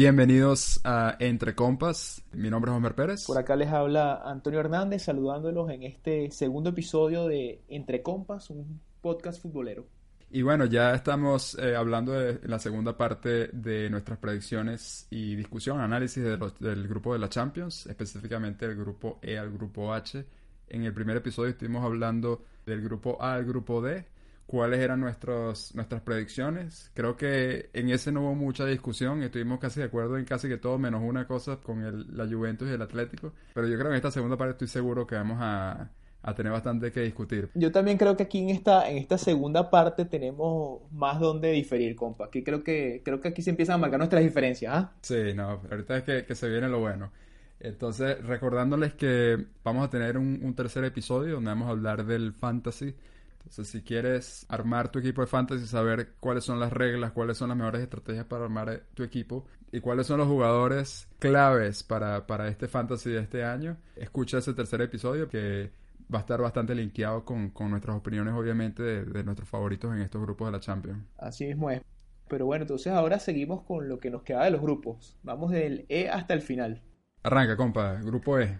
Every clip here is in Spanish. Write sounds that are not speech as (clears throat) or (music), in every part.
Bienvenidos a Entre Compas. Mi nombre es Homer Pérez. Por acá les habla Antonio Hernández saludándolos en este segundo episodio de Entre Compas, un podcast futbolero. Y bueno, ya estamos eh, hablando de la segunda parte de nuestras predicciones y discusión, análisis del grupo de la Champions, específicamente el grupo E al grupo H. En el primer episodio estuvimos hablando del grupo A al grupo D, cuáles eran nuestros, nuestras predicciones. Creo que en ese no hubo mucha discusión, estuvimos casi de acuerdo en casi que todo, menos una cosa con el, la Juventus y el Atlético. Pero yo creo que en esta segunda parte estoy seguro que vamos a, a tener bastante que discutir. Yo también creo que aquí en esta, en esta segunda parte tenemos más donde diferir, compa. Aquí creo que, creo que aquí se empiezan a marcar nuestras diferencias, ¿ah? Sí, no, ahorita es que, que, se viene lo bueno. Entonces, recordándoles que vamos a tener un, un, tercer episodio donde vamos a hablar del fantasy. Entonces, si quieres armar tu equipo de fantasy, saber cuáles son las reglas, cuáles son las mejores estrategias para armar tu equipo y cuáles son los jugadores claves para, para este fantasy de este año, escucha ese tercer episodio que va a estar bastante linkeado con, con nuestras opiniones, obviamente, de, de, nuestros favoritos en estos grupos de la Champions. Así mismo es. Pero bueno, entonces ahora seguimos con lo que nos queda de los grupos. Vamos del E hasta el final. Arranca, compa, grupo E.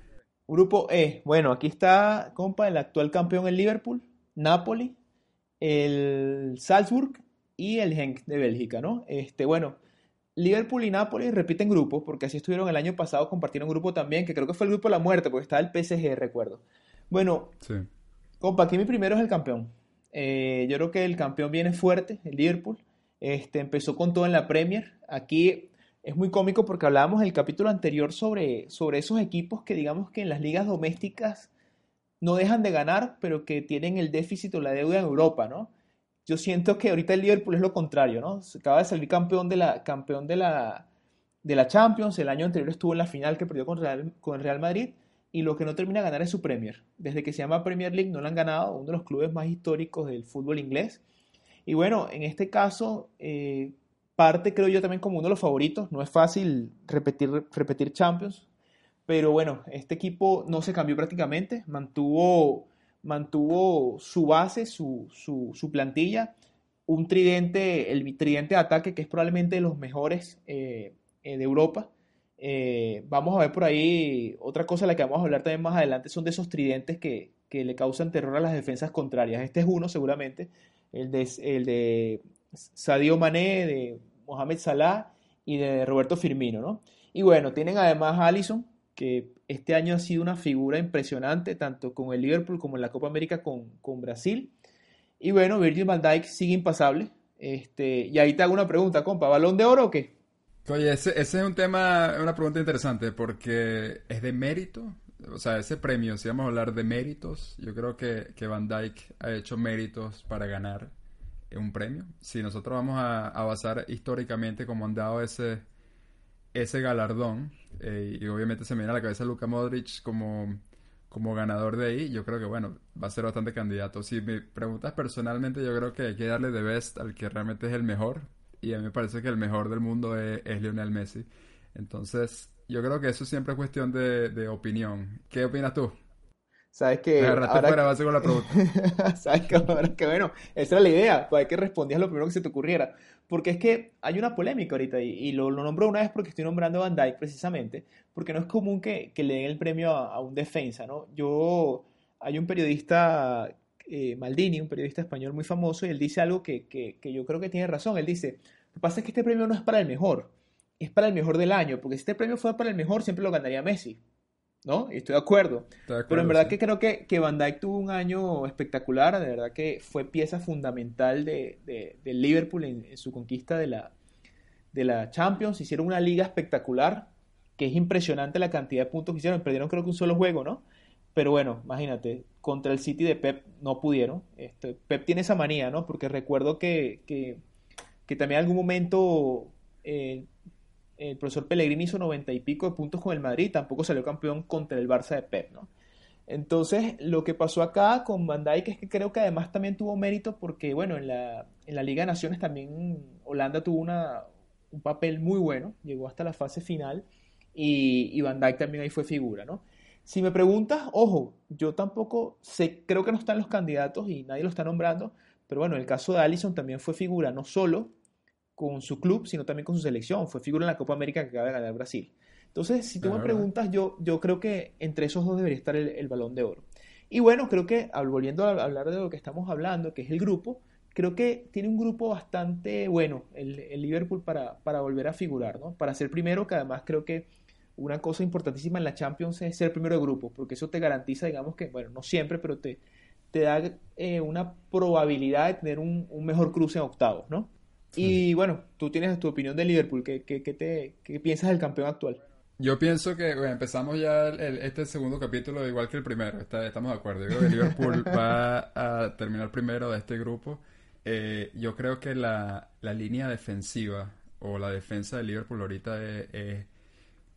Grupo E. Bueno, aquí está, compa, el actual campeón el Liverpool, Napoli, el Salzburg y el Genk de Bélgica, ¿no? Este, bueno, Liverpool y Napoli repiten grupos, porque así estuvieron el año pasado, compartieron grupo también, que creo que fue el grupo de la muerte, porque estaba el PSG, recuerdo. Bueno, sí. compa, aquí mi primero es el campeón. Eh, yo creo que el campeón viene fuerte, el Liverpool. Este, empezó con todo en la Premier. Aquí es muy cómico porque hablábamos en el capítulo anterior sobre, sobre esos equipos que digamos que en las ligas domésticas no dejan de ganar, pero que tienen el déficit o la deuda en Europa, ¿no? Yo siento que ahorita el Liverpool es lo contrario, ¿no? Acaba de salir campeón de la, campeón de la, de la Champions, el año anterior estuvo en la final que perdió con, Real, con el Real Madrid y lo que no termina de ganar es su Premier. Desde que se llama Premier League no lo han ganado, uno de los clubes más históricos del fútbol inglés. Y bueno, en este caso, eh, parte creo yo también como uno de los favoritos. No es fácil repetir, repetir Champions, pero bueno, este equipo no se cambió prácticamente, mantuvo, mantuvo su base, su, su, su plantilla, un tridente, el tridente de ataque que es probablemente de los mejores eh, de Europa. Eh, vamos a ver por ahí otra cosa, la que vamos a hablar también más adelante, son de esos tridentes que, que le causan terror a las defensas contrarias. Este es uno seguramente, el de, el de Sadio Mané, de Mohamed Salah y de Roberto Firmino, ¿no? Y bueno, tienen además a que este año ha sido una figura impresionante, tanto con el Liverpool como en la Copa América con, con Brasil. Y bueno, Virgil van Dijk sigue impasable. Este, y ahí te hago una pregunta, compa, ¿balón de oro o qué? Oye, ese, es un tema, una pregunta interesante porque es de mérito. O sea, ese premio, si vamos a hablar de méritos, yo creo que, que Van Dyke ha hecho méritos para ganar un premio. Si nosotros vamos a, a basar históricamente cómo han dado ese, ese galardón, eh, y obviamente se me viene a la cabeza Luka Modric como, como ganador de ahí, yo creo que bueno, va a ser bastante candidato. Si me preguntas personalmente, yo creo que hay que darle de best al que realmente es el mejor, y a mí me parece que el mejor del mundo es, es Lionel Messi. Entonces, yo creo que eso siempre es cuestión de, de opinión. ¿Qué opinas tú? Sabes que. Me agarraste fuera, base con la pregunta. (laughs) Sabes que ahora que bueno, esa era la idea, hay que respondías lo primero que se te ocurriera. Porque es que hay una polémica ahorita, y, y lo, lo nombro una vez porque estoy nombrando a Van Dyke precisamente, porque no es común que, que le den el premio a, a, un defensa, ¿no? Yo. Hay un periodista, eh, Maldini, un periodista español muy famoso, y él dice algo que, que, que yo creo que tiene razón. Él dice: Lo que pasa es que este premio no es para el mejor, es para el mejor del año, porque si este premio fuera para el mejor, siempre lo ganaría Messi. ¿No? Y estoy de acuerdo. Estoy de acuerdo Pero en verdad sí. que creo que, que Van Dijk tuvo un año espectacular, de verdad que fue pieza fundamental de, de, de Liverpool en, en, su conquista de la, de la Champions. Hicieron una liga espectacular, que es impresionante la cantidad de puntos que hicieron. Perdieron creo que un solo juego, ¿no? Pero bueno, imagínate, contra el City de Pep no pudieron. Este, Pep tiene esa manía, ¿no? Porque recuerdo que, que, que también en algún momento... Eh, el profesor Pellegrini hizo noventa y pico de puntos con el Madrid, tampoco salió campeón contra el Barça de Pep, ¿no? Entonces, lo que pasó acá con Van Dijk es que creo que además también tuvo mérito porque, bueno, en la, en la Liga de Naciones también Holanda tuvo una, un papel muy bueno, llegó hasta la fase final y, y Van Dijk también ahí fue figura, ¿no? Si me preguntas, ojo, yo tampoco sé, creo que no están los candidatos y nadie lo está nombrando, pero bueno, el caso de Allison también fue figura, no solo con su club, sino también con su selección. Fue figura en la Copa América que acaba de ganar Brasil. Entonces, si tú me preguntas, yo, yo creo que entre esos dos debería estar el, balón de oro. Y bueno, creo que, volviendo a hablar de lo que estamos hablando, que es el grupo, creo que tiene un grupo bastante bueno el, el Liverpool para, para, volver a figurar, ¿no? Para ser primero, que además creo que una cosa importantísima en la Champions es ser primero de grupo, porque eso te garantiza, digamos que, bueno, no siempre, pero te, te da eh, una probabilidad de tener un, un mejor cruce en octavos, ¿no? Y bueno, tú tienes tu opinión de Liverpool, ¿qué, qué, qué te, qué piensas del campeón actual? Yo pienso que empezamos ya este segundo capítulo igual que el primero, estamos de acuerdo. Yo creo que Liverpool (laughs) va a terminar primero de este grupo. Eh, yo creo que la, línea defensiva o la defensa de Liverpool ahorita es,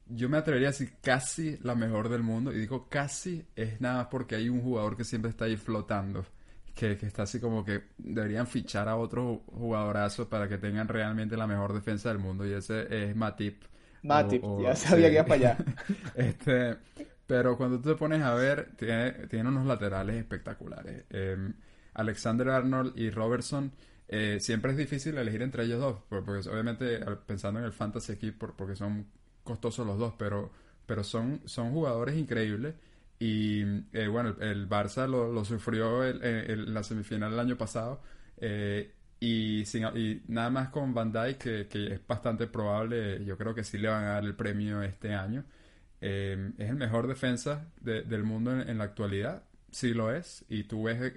yo me atrevería a decir casi la mejor del mundo. Y digo casi es nada más porque hay un jugador que siempre está ahí flotando. Que, que, está así como que deberían fichar a otro jugadorazo para que tengan realmente la mejor defensa del mundo. Y ese es Matip Matip, ya sabía que iba para allá. (laughs) este, pero cuando tú te pones a ver, tiene, tiene unos laterales espectaculares. Em, Alexander Arnold y Robertson, eh, siempre es difícil elegir entre ellos dos, porque, obviamente pensando en el fantasy equipo, porque son costosos los dos, pero, pero son, son jugadores increíbles. Y eh, bueno, el, Barça lo, sufrió en la semifinal el año pasado. Eh, y, y nada más con Van Dijk, que, es bastante probable, yo creo que sí le van a dar el premio este año. Eh, es el mejor defensa del mundo en, la actualidad, sí lo es. Y tú ves,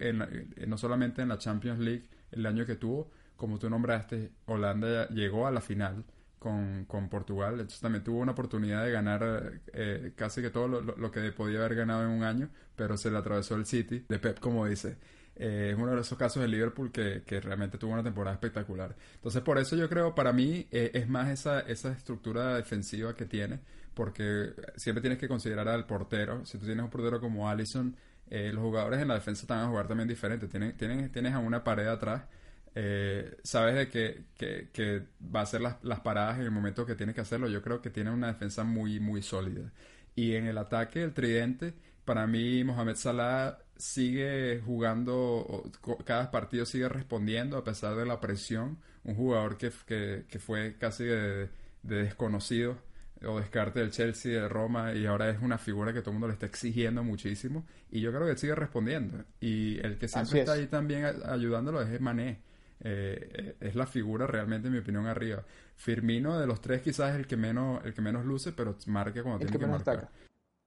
no solamente en la Champions League, el año que tuvo, como tú nombraste, Holanda llegó a la final con, con Portugal. Entonces también tuvo una oportunidad de ganar eh, casi que todo lo, lo, que podía haber ganado en un año, pero se le atravesó el City, de Pep, como dice. Eh, es uno de esos casos de Liverpool que, que, realmente tuvo una temporada espectacular. Entonces, por eso yo creo, para mí, eh, es más esa, esa estructura defensiva que tiene, porque siempre tienes que considerar al portero. Si tú tienes un portero como Allison, eh, los jugadores en la defensa están a jugar también diferente. Tienen, tienen, tienes a una pared atrás. Sabes de que, que, que, va a hacer las, las, paradas en el momento que tienes que hacerlo. Yo creo que tiene una defensa muy, muy sólida. Y en el ataque, el tridente, para mí, Mohamed Salah sigue jugando, cada partido sigue respondiendo a pesar de la presión. Un jugador que, que, fue casi de, desconocido o descarte del Chelsea, de Roma, y ahora es una figura que todo el mundo le está exigiendo muchísimo. Y yo creo que él sigue respondiendo. Y el que siempre está ahí también ayudándolo es Mané. Eh, es la figura realmente, en mi opinión, arriba. Firmino de los tres quizás es el que menos, el que menos luce, pero marque cuando tiene que, marcar.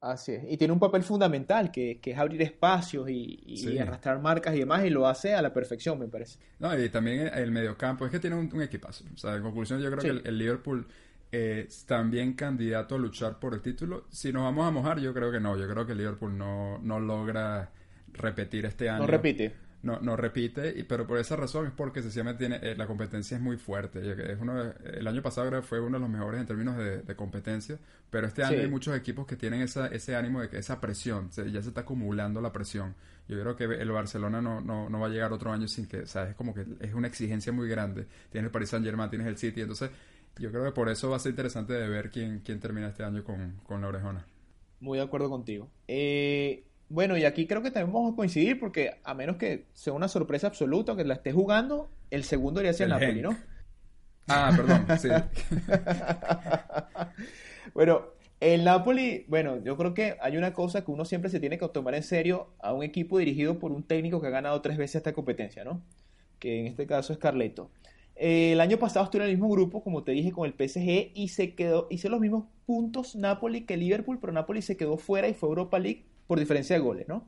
Así es. Y tiene un papel fundamental, que, es abrir espacios y, arrastrar marcas y demás, y lo hace a la perfección, me parece. No, y también el mediocampo, es que tiene un, equipazo. O sea, en conclusión, yo creo que el, Liverpool es también candidato a luchar por el título. Si nos vamos a mojar, yo creo que no. Yo creo que el Liverpool no, no logra repetir este año. No repite no, no repite, y, pero por esa razón es porque sencillamente tiene, eh, la competencia es muy fuerte. Es uno el año pasado fue uno de los mejores en términos de, competencia, pero este año hay muchos equipos que tienen esa, ese ánimo de que esa presión, ya se está acumulando la presión. Yo creo que el Barcelona no, no, no va a llegar otro año sin que, ¿sabes? Como que es una exigencia muy grande. Tienes el Paris Saint Germain, tienes el City, entonces yo creo que por eso va a ser interesante de ver quién, quién termina este año con, con la orejona. Muy de acuerdo contigo. Eh, bueno, y aquí creo que también vamos a coincidir porque a menos que sea una sorpresa absoluta que la esté jugando, el segundo iría hacia el Napoli, ¿no? Ah, perdón, sí. (laughs) bueno, el Napoli, bueno, yo creo que hay una cosa que uno siempre se tiene que tomar en serio a un equipo dirigido por un técnico que ha ganado tres veces esta competencia, ¿no? Que en este caso es Carleto. el año pasado estuve en el mismo grupo, como te dije, con el PSG y se quedó, hice los mismos puntos Napoli que Liverpool, pero Napoli se quedó fuera y fue Europa League por diferencia de goles, ¿no?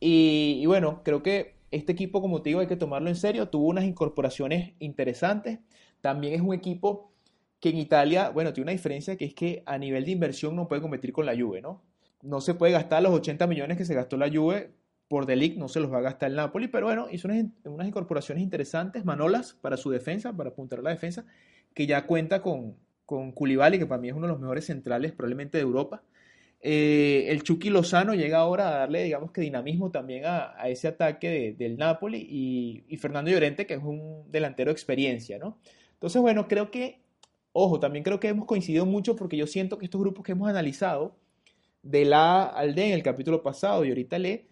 Y, bueno, creo que este equipo, como te digo, hay que tomarlo en serio. Tuvo unas incorporaciones interesantes. También es un equipo que en Italia, bueno, tiene una diferencia que es que a nivel de inversión no puede competir con la Juve, ¿no? No se puede gastar los 80 millones que se gastó la Juve por Delic, no se los va a gastar el Napoli, pero bueno, hizo unas, unas incorporaciones interesantes, Manolas para su defensa, para apuntar a la defensa, que ya cuenta con, con Koulibaly, que para mí es uno de los mejores centrales probablemente de Europa. Eh, el Chucky Lozano llega ahora a darle, digamos que dinamismo también a, ese ataque del Napoli y, Fernando Llorente, que es un delantero de experiencia, ¿no? Entonces, bueno, creo que, ojo, también creo que hemos coincidido mucho porque yo siento que estos grupos que hemos analizado, de la al en el capítulo pasado y ahorita le,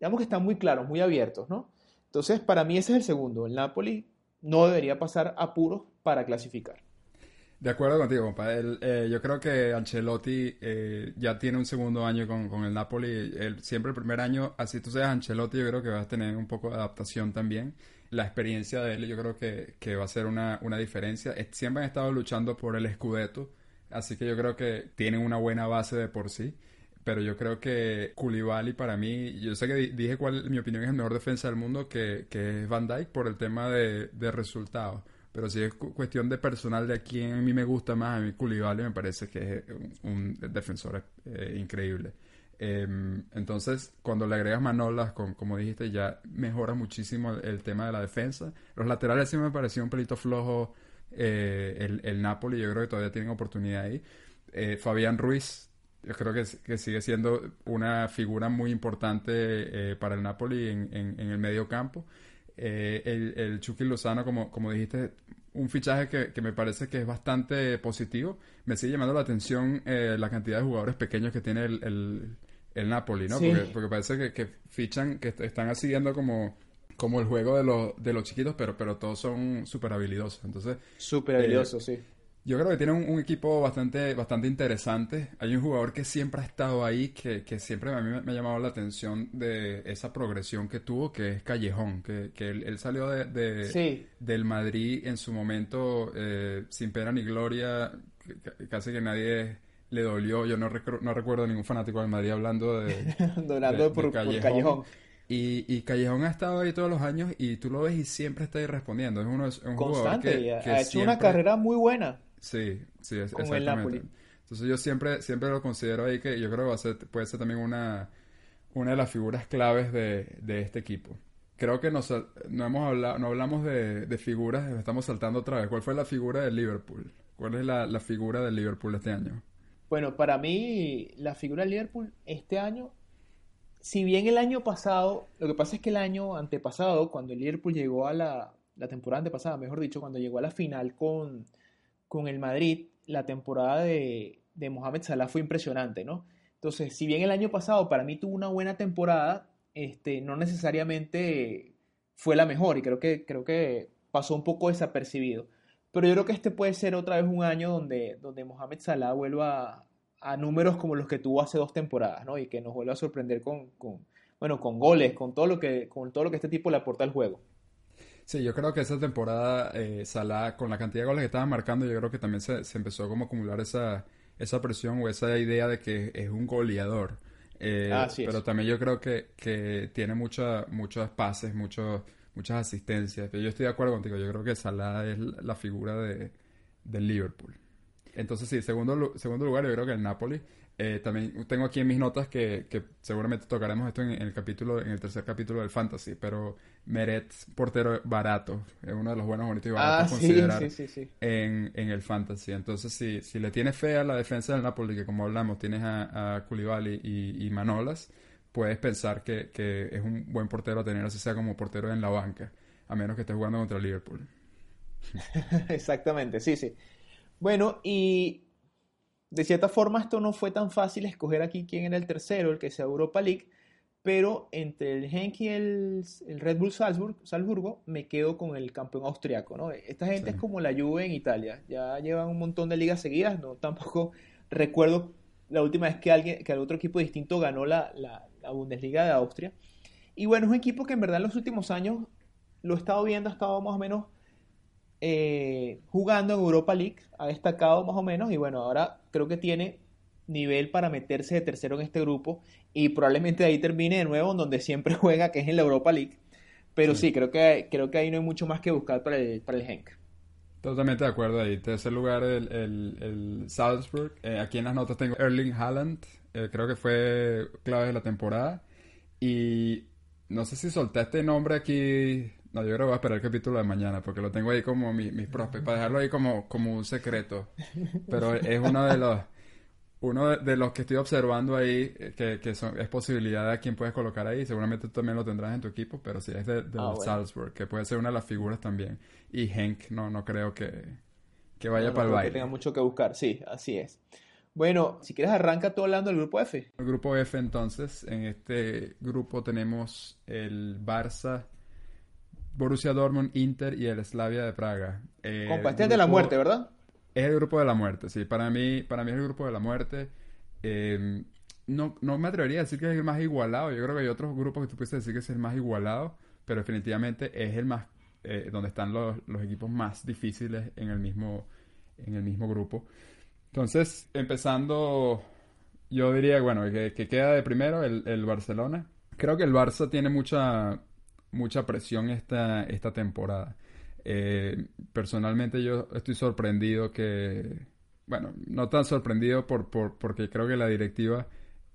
digamos que están muy claros, muy abiertos, ¿no? Entonces, para mí ese es el segundo. El Napoli no debería pasar apuros para clasificar. De acuerdo contigo, compadre. Eh, yo creo que Ancelotti eh, ya tiene un segundo año con, el Napoli. siempre el primer año, así tú seas Ancelotti, yo creo que vas a tener un poco de adaptación también. La experiencia de él yo creo que, que va a ser una, una, diferencia. Siempre han estado luchando por el Scudetto, así que yo creo que tienen una buena base de por sí. Pero yo creo que Koulibaly para mí, yo sé que dije cuál, mi opinión, es el mejor defensa del mundo, que, que es Van Dijk por el tema de, de resultados pero si es cuestión de personal de a quién a mí me gusta más, a mí Koulibaly me parece que es un, defensor eh, increíble. Em, entonces, cuando le agregas Manolas, como dijiste, ya mejora muchísimo el, tema de la defensa. Los laterales sí me pareció un pelito flojo eh, el, el, Napoli, yo creo que todavía tienen oportunidad ahí. Eh, Fabián Ruiz, yo creo que, que, sigue siendo una figura muy importante para el Napoli en, en, en el medio campo. Eh, el, el Chucky Lozano, como, como dijiste, un fichaje que, me parece que es bastante positivo. Me sigue llamando la atención eh, la cantidad de jugadores pequeños que tiene el, el, Napoli, ¿no? Porque, parece que, fichan, que están siguiendo como, como el juego de los, de los chiquitos, pero, pero todos son súper habilidosos. Entonces, súper habilidosos, eh, sí. Yo creo que tiene un, equipo bastante, bastante interesante. Hay un jugador que siempre ha estado ahí, que, que siempre a mí me, ha llamado la atención de esa progresión que tuvo, que es Callejón, que, que él, salió de, del Madrid en su momento eh, sin pena ni gloria, casi que nadie le dolió. Yo no, no recuerdo a ningún fanático del Madrid hablando de, (laughs) por, Callejón. Y, y, Callejón ha estado ahí todos los años y tú lo ves y siempre está ahí respondiendo. Es, uno, es un jugador que, ha hecho una carrera muy buena. Sí, sí, es, exactamente. Entonces yo siempre, siempre lo considero ahí que yo creo que va a ser, puede ser también una, una de las figuras claves de, de este equipo. Creo que nos, no hemos hablado, no hablamos de, de, figuras, estamos saltando otra vez. ¿Cuál fue la figura de Liverpool? ¿Cuál es la, la figura de Liverpool este año? Bueno, para mí la figura de Liverpool este año, si bien el año pasado, lo que pasa es que el año antepasado, cuando el Liverpool llegó a la, la temporada antepasada, mejor dicho, cuando llegó a la final con, con el Madrid, la temporada de, de Mohamed Salah fue impresionante, ¿no? Entonces, si bien el año pasado para mí tuvo una buena temporada, este, no necesariamente fue la mejor y creo que, creo que pasó un poco desapercibido. Pero yo creo que este puede ser otra vez un año donde, donde Mohamed Salah vuelva a, números como los que tuvo hace dos temporadas, ¿no? Y que nos vuelva a sorprender con, con, bueno, con goles, con todo, lo que, con todo lo que este tipo le aporta al juego. Sí, yo creo que esa temporada eh, Salah, con la cantidad de goles que estaba marcando, yo creo que también se, empezó como a acumular esa, esa presión o esa idea de que es un goleador. Eh, pero también yo creo que, que tiene mucha, muchos pases, muchos, muchas asistencias. Yo estoy de acuerdo contigo, yo creo que Salah es la figura de, del Liverpool. Entonces sí, segundo, segundo lugar yo creo que el Napoli. Eh, también tengo aquí en mis notas que, que seguramente tocaremos esto en, el capítulo, en el tercer capítulo del Fantasy, pero Meret, portero barato, es uno de los buenos, bonitos y baratos ah, considerar en, en, el Fantasy. Entonces, si, si le tienes fe a la defensa del Napoli, que como hablamos, tienes a, a Koulibaly y, y, Manolas, puedes pensar que, que, es un buen portero a tener, así sea como portero en la banca, a menos que estés jugando contra Liverpool. (laughs) Exactamente, sí, sí. Bueno, y de cierta forma esto no fue tan fácil escoger aquí quién era el tercero, el que sea Europa League, pero entre el Henk y el, Red Bull Salzburg, Salzburgo me quedo con el campeón austriaco, ¿no? Esta gente es como la Juve en Italia, ya llevan un montón de ligas seguidas, no tampoco recuerdo la última vez que alguien que otro equipo distinto ganó la, la, la Bundesliga de Austria. Y bueno, es un equipo que en verdad en los últimos años lo he estado viendo, ha estado más o menos eh, jugando en Europa League, ha destacado más o menos y bueno, ahora creo que tiene nivel para meterse de tercero en este grupo y probablemente ahí termine de nuevo en donde siempre (laughs) juega, que es en la Europa League. Pero sí, creo, que, creo que ahí no hay mucho más que buscar para el, para el Henk. Totalmente de acuerdo ahí. Tercer lugar el, el, Salzburg. Eh, aquí en las notas tengo Erling Haaland. Eh, creo que fue clave de la temporada. Y no sé si solté este nombre aquí no, yo creo que voy a esperar el capítulo de mañana porque lo tengo ahí como mis mi prospects, para dejarlo ahí como, como un secreto. Pero es uno de los uno de, los que estoy observando ahí eh, que, que son, es posibilidad de a quién puedes colocar ahí. Seguramente tú también lo tendrás en tu equipo, pero sí es de, de ah, Salzburg, que puede ser una de las figuras también. Y Henk, no, no creo que, que vaya para el baile. Que tenga mucho que buscar, sí, así es. Bueno, si quieres arranca tú hablando del grupo F. El grupo F entonces, en este grupo tenemos el Barça, Borussia Dortmund, Inter y el Slavia de Praga. Eh, este de la muerte, ¿verdad? Es el grupo de la muerte, sí. Para mí, para mí es el grupo de la muerte. Eh, no, no me atrevería a decir que es el más igualado. Yo creo que hay otros grupos que tú puedes decir que es el más igualado, pero definitivamente es el más, eh, donde están los, los, equipos más difíciles en el mismo, en el mismo grupo. Entonces, empezando, yo diría, bueno, que, queda de primero el, el, Barcelona. Creo que el Barça tiene mucha, mucha presión esta, esta temporada. Eh, personalmente yo estoy sorprendido que, bueno, no tan sorprendido por, por porque creo que la directiva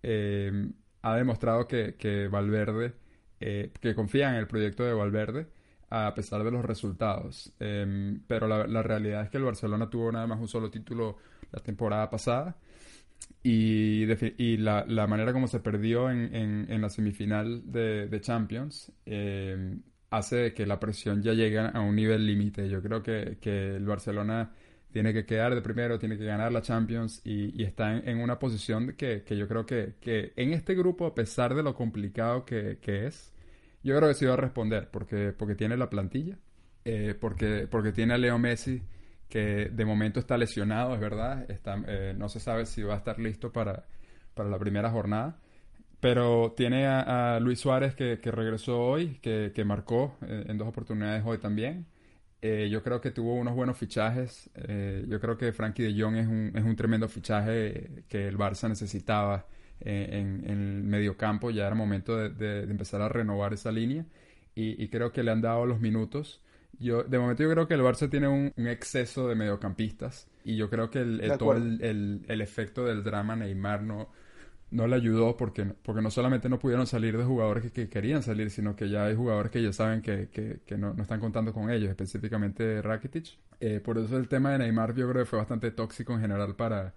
eh, ha demostrado que, que Valverde, eh, que confía en el proyecto de Valverde a pesar de los resultados. Em, pero la, realidad es que el Barcelona tuvo nada más un solo título la temporada pasada y, la, la, manera como se perdió en, en, la semifinal de, de Champions em, hace que la presión ya llegue a un nivel límite. Yo creo que, que el Barcelona tiene que quedar de primero, tiene que ganar la Champions y, está en, una posición que, yo creo que, en este grupo, a pesar de lo complicado que, es, yo creo que sí va a responder porque, porque tiene la plantilla, eh, porque, porque tiene a Leo Messi que de momento está lesionado, es verdad, está, eh, no se sabe si va a estar listo para, para la primera jornada. Pero tiene a, Luis Suárez que, regresó hoy, que, marcó eh, en dos oportunidades hoy también. Eh, yo creo que tuvo unos buenos fichajes. Eh, yo creo que Frankie de Jong es un, es un tremendo fichaje que el Barça necesitaba eh, en, el mediocampo. Ya era momento de, empezar a renovar esa línea. Y, creo que le han dado los minutos. Yo, de momento yo creo que el Barça tiene un, exceso de mediocampistas. Y yo creo que el, todo el, el, efecto del drama Neymar no, no le ayudó porque, porque no solamente no pudieron salir de jugadores que, querían salir, sino que ya hay jugadores que ya saben que, que, no, no, están contando con ellos, específicamente Rakitic. Eh, por eso el tema de Neymar yo creo que fue bastante tóxico en general para,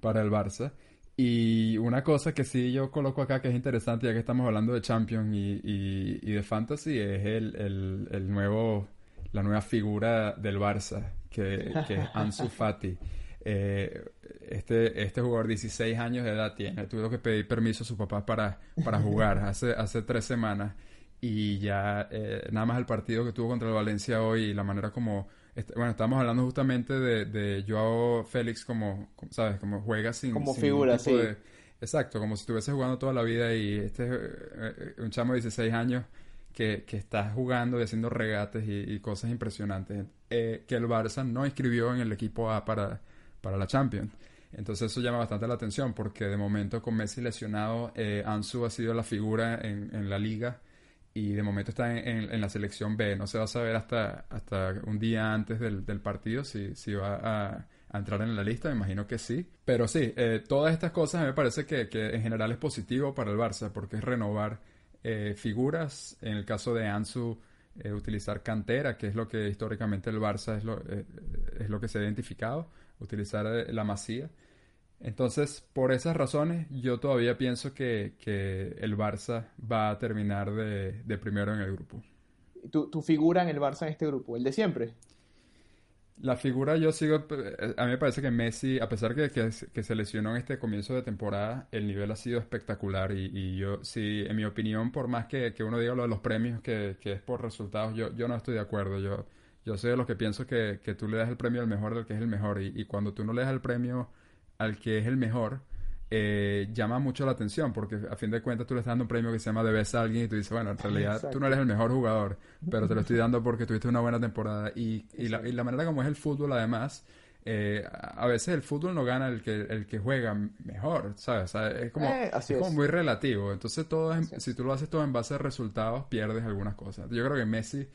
para el Barça. Y una cosa que sí yo coloco acá que es interesante, ya que estamos hablando de Champions y, y, de Fantasy, es el, el, el, nuevo, la nueva figura del Barça, que, que es Ansu (laughs) Fati. Eh, este, este jugador 16 años de edad tiene. Tuvo que pedir permiso a su papá para, para jugar (laughs) hace, hace tres semanas. Y ya eh, nada más el partido que tuvo contra el Valencia hoy y la manera como... bueno, estamos hablando justamente de, de Joao Félix como, ¿sabes? Como juega sin... Como figura, sí. exacto, como si estuviese jugando toda la vida y este es eh, un chamo de 16 años que, está jugando y haciendo regates y, cosas impresionantes. que el Barça no inscribió en el equipo A para, para la Champions. Entonces eso llama bastante la atención porque de momento con Messi lesionado, eh, Ansu ha sido la figura en, en, la liga y de momento está en, en, la selección B. No se va a saber hasta, hasta un día antes del, del partido si, si va a, a, entrar en la lista, me imagino que sí. Pero sí, eh, todas estas cosas me parece que, que, en general es positivo para el Barça porque es renovar eh, figuras. En el caso de Ansu, eh, utilizar cantera, que es lo que históricamente el Barça es lo, eh, es lo que se ha identificado utilizar la masía. Entonces, por esas razones, yo todavía pienso que, que el Barça va a terminar de, de primero en el grupo. ¿Tu, ¿Tu, figura en el Barça en este grupo? ¿El de siempre? La figura yo sigo, eh, a mí me parece que Messi, a pesar que, que, se lesionó en este comienzo de temporada, el nivel ha sido espectacular y, y yo, sí, en mi opinión, por más que, que uno diga lo de los premios, que, que es por resultados, yo, yo no estoy de acuerdo. Yo, yo soy de los que pienso que, que tú le das el premio al mejor del que es el mejor. Y, y, cuando tú no le das el premio al que es el mejor, eh, llama mucho la atención, porque a fin de cuentas tú le estás dando un premio que se llama debes a alguien y tú dices, bueno, en realidad tú no eres el mejor jugador, pero te lo estoy dando porque tuviste una buena temporada. Y, y, la, y la, manera como es el fútbol, además, eh, a veces el fútbol no gana el que, el que juega mejor, ¿sabes? es como, eh, es como muy relativo. Entonces, todo si tú lo haces todo en base a resultados, pierdes algunas cosas. Yo creo que Messi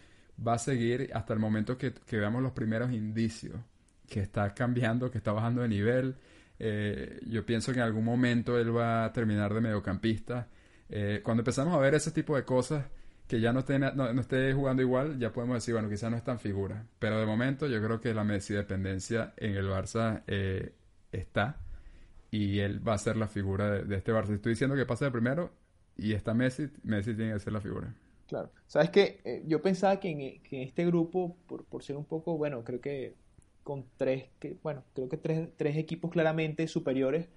va a seguir hasta el momento que, veamos los primeros indicios que está cambiando, que está bajando de nivel. Eh, yo pienso que en algún momento él va a terminar de mediocampista. Eh, cuando empezamos a ver ese tipo de cosas, que ya no esté, jugando igual, ya podemos decir, bueno, quizás no es tan figura. Pero de momento yo creo que la Messi dependencia en el Barça eh, está y él va a ser la figura de, este Barça. Estoy diciendo que pase de primero y está Messi, Messi tiene que ser la figura. Claro. Sabes que yo pensaba que en, este grupo, por, ser un poco, bueno, creo que con tres, bueno, creo que tres, tres equipos claramente superiores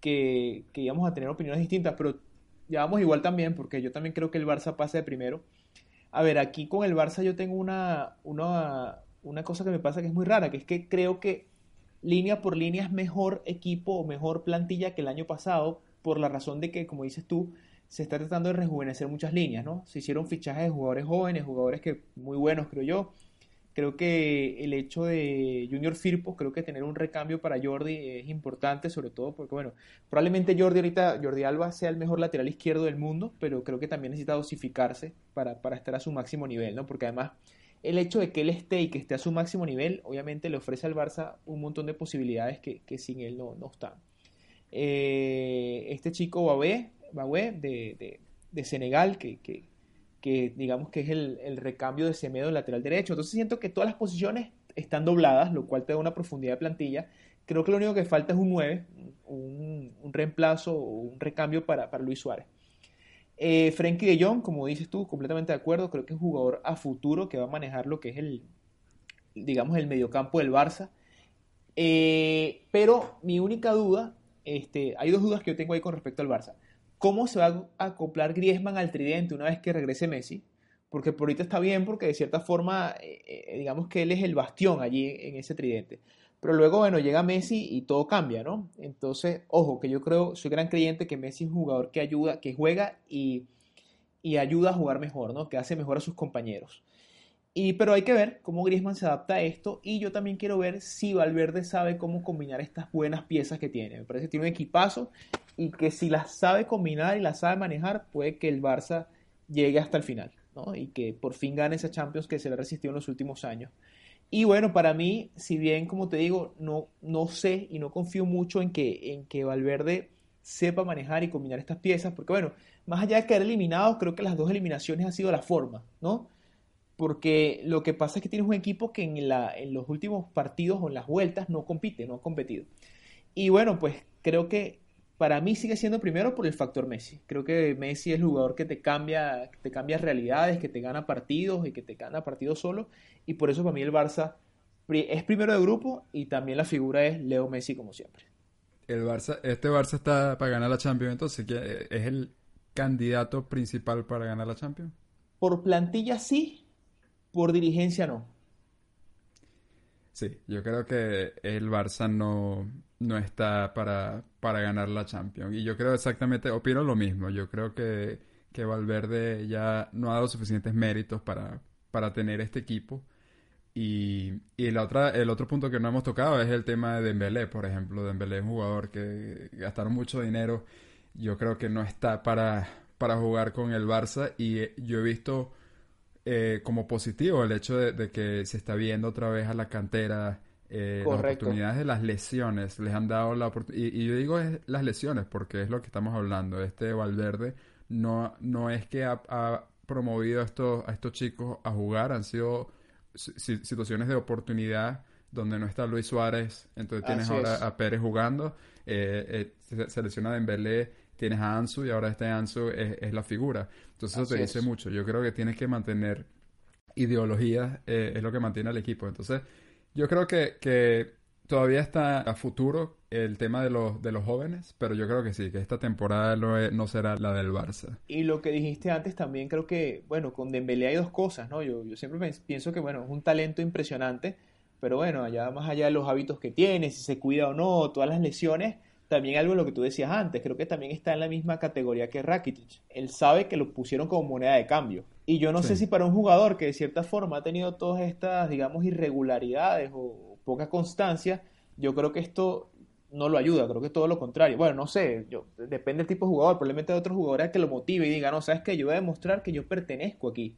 que, que, íbamos a tener opiniones distintas, pero ya vamos igual también, porque yo también creo que el Barça pase de primero. A ver, aquí con el Barça yo tengo una, una, una cosa que me pasa que es muy rara, que es que creo que línea por línea es mejor equipo o mejor plantilla que el año pasado, por la razón de que, como dices tú, se está tratando de rejuvenecer muchas líneas, ¿no? Se hicieron fichajes de jugadores jóvenes, jugadores que muy buenos, creo yo. Creo que el hecho de Junior Firpo, creo que tener un recambio para Jordi es importante, sobre todo porque, bueno, probablemente Jordi ahorita, Jordi Alba sea el mejor lateral izquierdo del mundo, pero creo que también necesita dosificarse para, para estar a su máximo nivel, ¿no? Porque además el hecho de que él esté y que esté a su máximo nivel, obviamente le ofrece al Barça un montón de posibilidades que, sin él no, no están. Eh, este chico Babé, Babé de, de, Senegal, que, que, que digamos que es el, recambio de Semedo en lateral derecho. Entonces siento que todas las posiciones están dobladas, lo cual te da una profundidad de plantilla. Creo que lo único que falta es un 9, un, reemplazo o un recambio para, Luis Suárez. Eh, Frenkie de Jong, como dices tú, completamente de acuerdo, creo que es un jugador a futuro que va a manejar lo que es el, digamos, el mediocampo del Barça. Eh, pero mi única duda, este, hay dos dudas que yo tengo ahí con respecto al Barça cómo se va a acoplar Griezmann al tridente una vez que regrese Messi. Porque por ahorita está bien, porque de cierta forma, eh, eh, digamos que él es el bastión allí en ese tridente. Pero luego, bueno, llega Messi y todo cambia, ¿no? Entonces, ojo, que yo creo, soy gran creyente que Messi es un jugador que ayuda, que juega y, y ayuda a jugar mejor, ¿no? Que hace mejor a sus compañeros. Y, pero hay que ver cómo Griezmann se adapta a esto y yo también quiero ver si Valverde sabe cómo combinar estas buenas piezas que tiene. Me parece que tiene un equipazo y que si las sabe combinar y las sabe manejar, puede que el Barça llegue hasta el final ¿no? y que por fin gane esa Champions que se le resistió en los últimos años. Y bueno, para mí, si bien, como te digo, no, no sé y no confío mucho en que, en que Valverde sepa manejar y combinar estas piezas, porque bueno, más allá de quedar eliminado, creo que las dos eliminaciones han sido la forma, ¿no? Porque lo que pasa es que tienes un equipo que en, la, en los últimos partidos o en las vueltas no compite, no ha competido. Y bueno, pues creo que para mí sigue siendo primero por el factor Messi. Creo que Messi es el jugador que te cambia, que te cambia realidades, que te gana partidos y que te gana partidos solo. Y por eso para mí el Barça es primero de grupo y también la figura es Leo Messi como siempre. El Barça, este Barça está para ganar la Champions, entonces es el candidato principal para ganar la Champions. Por plantilla sí, por dirigencia no. Sí, yo creo que el Barça no, no está para, para ganar la Champions. Y yo creo exactamente, opino lo mismo. Yo creo que, que Valverde ya no ha dado suficientes méritos para, para tener este equipo. Y, y la otra, el otro punto que no hemos tocado es el tema de Dembélé, por ejemplo. Dembélé es un jugador que gastaron mucho dinero. Yo creo que no está para, para jugar con el Barça. Y yo he visto eh, como positivo el hecho de, que se está viendo otra vez a la cantera eh, las oportunidades de las lesiones. Les han dado la oportunidad. Y, yo digo es las lesiones porque es lo que estamos hablando. Este Valverde no, no es que ha, promovido a estos, a estos chicos a jugar, han sido situaciones de oportunidad donde no está Luis Suárez, entonces tienes ahora a Pérez jugando, eh, eh, se, lesiona Dembélé, tienes a Ansu y ahora este Ansu es, la figura. Entonces eso te dice mucho. Yo creo que tienes que mantener ideología, eh, es lo que mantiene al equipo. Entonces yo creo que, que todavía está a futuro el tema de los, de los jóvenes, pero yo creo que sí, que esta temporada no, será la del Barça. Y lo que dijiste antes también creo que, bueno, con Dembélé hay dos cosas, ¿no? Yo, yo siempre pienso que, bueno, es un talento impresionante, pero bueno, allá más allá de los hábitos que tiene, si se cuida o no, todas las lesiones, también algo de lo que tú decías antes, creo que también está en la misma categoría que Rakitic. Él sabe que lo pusieron como moneda de cambio. Y yo no sé si para un jugador que de cierta forma ha tenido todas estas, digamos, irregularidades o poca constancia, yo creo que esto no lo ayuda, creo que todo lo contrario. Bueno, no sé, yo, depende del tipo de jugador, probablemente de otros jugadores que lo motive y diga, no, sabes que yo voy a demostrar que yo pertenezco aquí.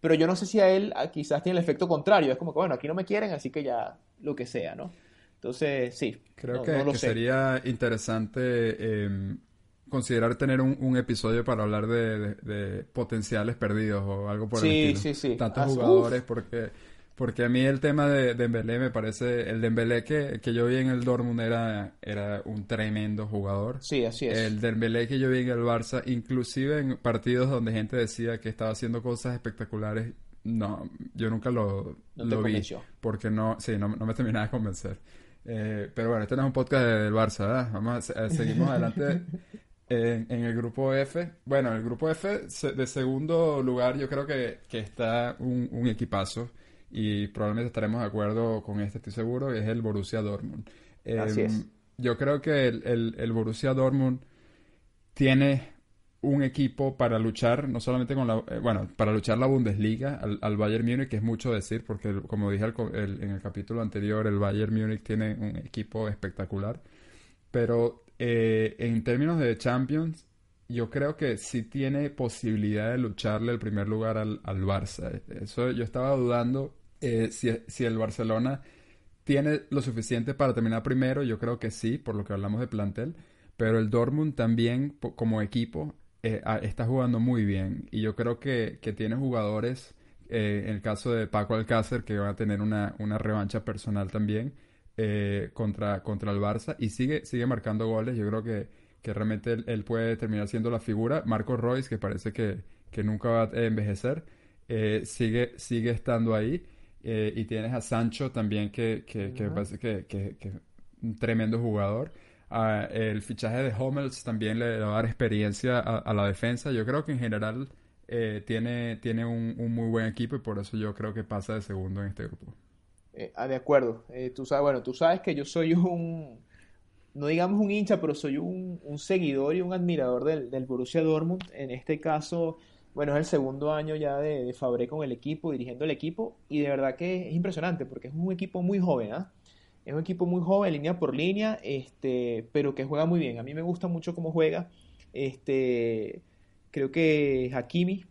Pero yo no sé si a él quizás tiene el efecto contrario, es como que, bueno, aquí no me quieren, así que ya lo que sea, ¿no? Entonces, sí. Creo que, sería interesante em, considerar tener un, episodio para hablar de, potenciales perdidos o algo por el estilo. Sí, sí, sí. Tantos jugadores, porque porque a mí el tema de Dembélé me parece... El Dembélé que, que yo vi en el Dortmund era, era un tremendo jugador. Sí, así es. El Dembélé que yo vi en el Barça, inclusive en partidos donde gente decía que estaba haciendo cosas espectaculares, no, yo nunca lo, lo vi. Porque no, sí, no, no me terminaba de convencer. Eh, pero bueno, este no es un podcast del Barça, ¿verdad? Vamos a, seguimos adelante. En, el grupo F, bueno, en el grupo F de segundo lugar yo creo que, está un, equipazo y probablemente estaremos de acuerdo con este, estoy seguro, es el Borussia Dortmund. Así es. Em, yo creo que el, el, Borussia Dortmund tiene un equipo para luchar, no solamente con la, eh, bueno, para luchar la Bundesliga al, al, Bayern Múnich, que es mucho decir, porque como dije en el capítulo anterior, el Bayern Múnich tiene un equipo espectacular, pero eh, en términos de Champions, yo creo que sí tiene posibilidad de lucharle el primer lugar al, al Barça. Eso yo estaba dudando eh, si, si, el Barcelona tiene lo suficiente para terminar primero. Yo creo que sí, por lo que hablamos de plantel. Pero el Dortmund también, como equipo, eh, está jugando muy bien. Y yo creo que, que tiene jugadores, en el caso de Paco Alcácer, que van a tener una, una revancha personal también eh, contra, contra el Barça y sigue, sigue marcando goles. Yo creo que, que realmente él, puede terminar siendo la figura. Marco Royce, que parece que, que nunca va a envejecer, eh, sigue, sigue estando ahí. Eh, y tienes a Sancho también, que, que, que parece que, que, un tremendo jugador. Ah, el fichaje de Hummels también le, va a dar experiencia a, la defensa. Yo creo que en general tiene, tiene un, un, muy buen equipo y por eso yo creo que pasa de segundo en este grupo. Eh, ah, de acuerdo. Eh, tú sabes, bueno, tú sabes que yo soy un, no digamos un hincha, pero soy un, seguidor y un admirador del, del, Borussia Dortmund. En este caso, bueno, es el segundo año ya de, de Fabré con el equipo, dirigiendo el equipo, y de verdad que es impresionante porque es un equipo muy joven, ¿ah? Es un equipo muy joven, línea por línea, este, pero que juega muy bien. A mí me gusta mucho cómo juega. Este, creo que Hakimi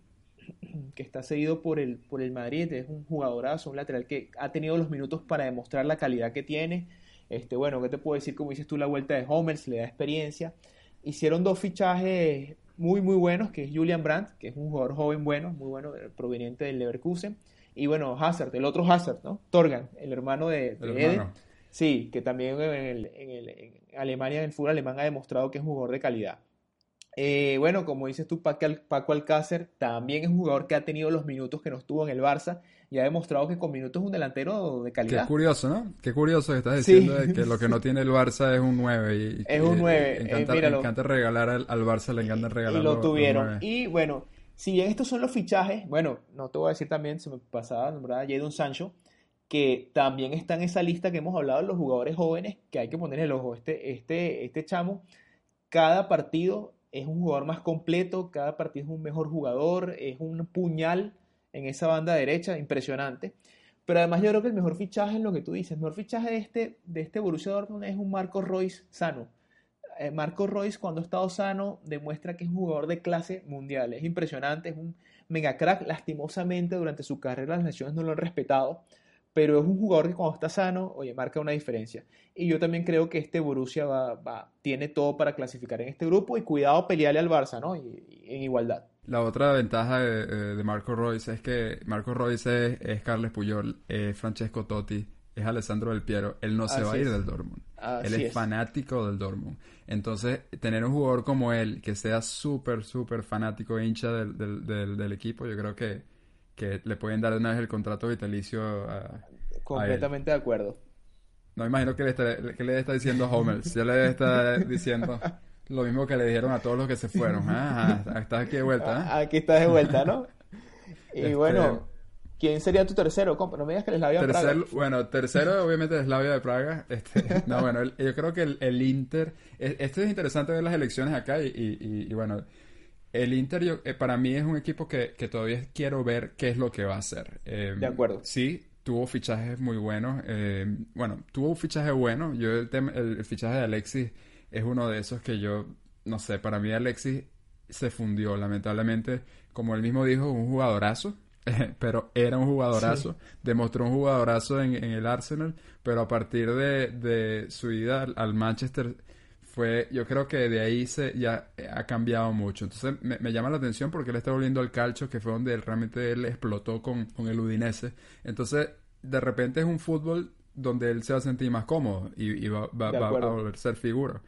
(clears throat) que está seguido por el, por el Madrid, es un jugadorazo, un lateral que ha tenido los minutos para demostrar la calidad que tiene. Este, bueno, ¿qué te puedo decir? Como dices tú, la vuelta de Homers le da experiencia. Hicieron dos fichajes muy, muy buenos, que es Julian Brandt, que es un jugador joven bueno, muy bueno, proveniente del Leverkusen. Y bueno, Hazard, el otro Hazard, ¿no? Torgan, el hermano de, Eden. Sí, que también en, en Alemania, en el fútbol alemán, ha demostrado que es un jugador de calidad. Eh, bueno, como dices tú, Paco Alcácer también es un jugador que ha tenido los minutos que no estuvo en el Barça y ha demostrado que con minutos es un delantero de calidad. Qué curioso, ¿no? Qué curioso que estás diciendo que lo que no tiene el Barça es un 9. Y, es un 9. Encanta, eh, encanta regalar al, Barça, le encanta regalar. Y lo tuvieron. Y bueno, si bien estos son los fichajes, bueno, no te voy a decir también, se me pasaba nombrar a Jadon Sancho, que también está en esa lista que hemos hablado los jugadores jóvenes que hay que poner el ojo. Este, este, este chamo, cada partido es un jugador más completo, cada partido es un mejor jugador, es un puñal en esa banda derecha, impresionante. Pero además yo creo que el mejor fichaje es lo que tú dices. El mejor fichaje de este, de este Borussia Dortmund es un Marco Royce sano. Eh, Marco Royce cuando ha estado sano demuestra que es un jugador de clase mundial. Es impresionante, es un mega crack. Lastimosamente durante su carrera las lesiones no lo han respetado pero es un jugador que cuando está sano, oye, marca una diferencia. Y yo también creo que este Borussia va, va, tiene todo para clasificar en este grupo y cuidado pelearle al Barça, ¿no? Y, en igualdad. La otra ventaja de, Marco Royce es que Marco Royce es, Carles Puyol, es Francesco Totti, es Alessandro Del Piero. Él no se va a ir del Dortmund. él es, fanático del Dortmund. Entonces, tener un jugador como él que sea súper, súper fanático e hincha del, del, del equipo, yo creo que que le pueden dar una vez el contrato vitalicio a, Completamente de acuerdo. No imagino que le, está, que le está diciendo a Homer. Ya le está diciendo lo mismo que le dijeron a todos los que se fueron. Ah, estás aquí de vuelta. ¿eh? Aquí estás de vuelta, ¿no? Y este, bueno, ¿quién sería tu tercero? No me digas que el Slavia de Praga. Bueno, tercero obviamente es Slavia de Praga. Este, no, bueno, yo creo que el, Inter... Esto es interesante ver las elecciones acá y, y bueno el Inter eh, para mí es un equipo que, todavía quiero ver qué es lo que va a hacer. Em, de acuerdo. Sí, tuvo fichajes muy buenos. Em, bueno, tuvo un fichaje bueno. Yo el, el, fichaje de Alexis es uno de esos que yo, no sé, para mí Alexis se fundió, lamentablemente. Como él mismo dijo, un jugadorazo. (laughs) pero era un jugadorazo, demostró un jugadorazo en, el Arsenal, pero a partir de, su ida al Manchester fue, yo creo que de ahí se ya ha cambiado mucho. Entonces me, llama la atención porque él está volviendo al calcio, que fue donde realmente él explotó con, el Udinese. Entonces, de repente es un fútbol donde él se va a sentir más cómodo y, va, a volver a ser figura.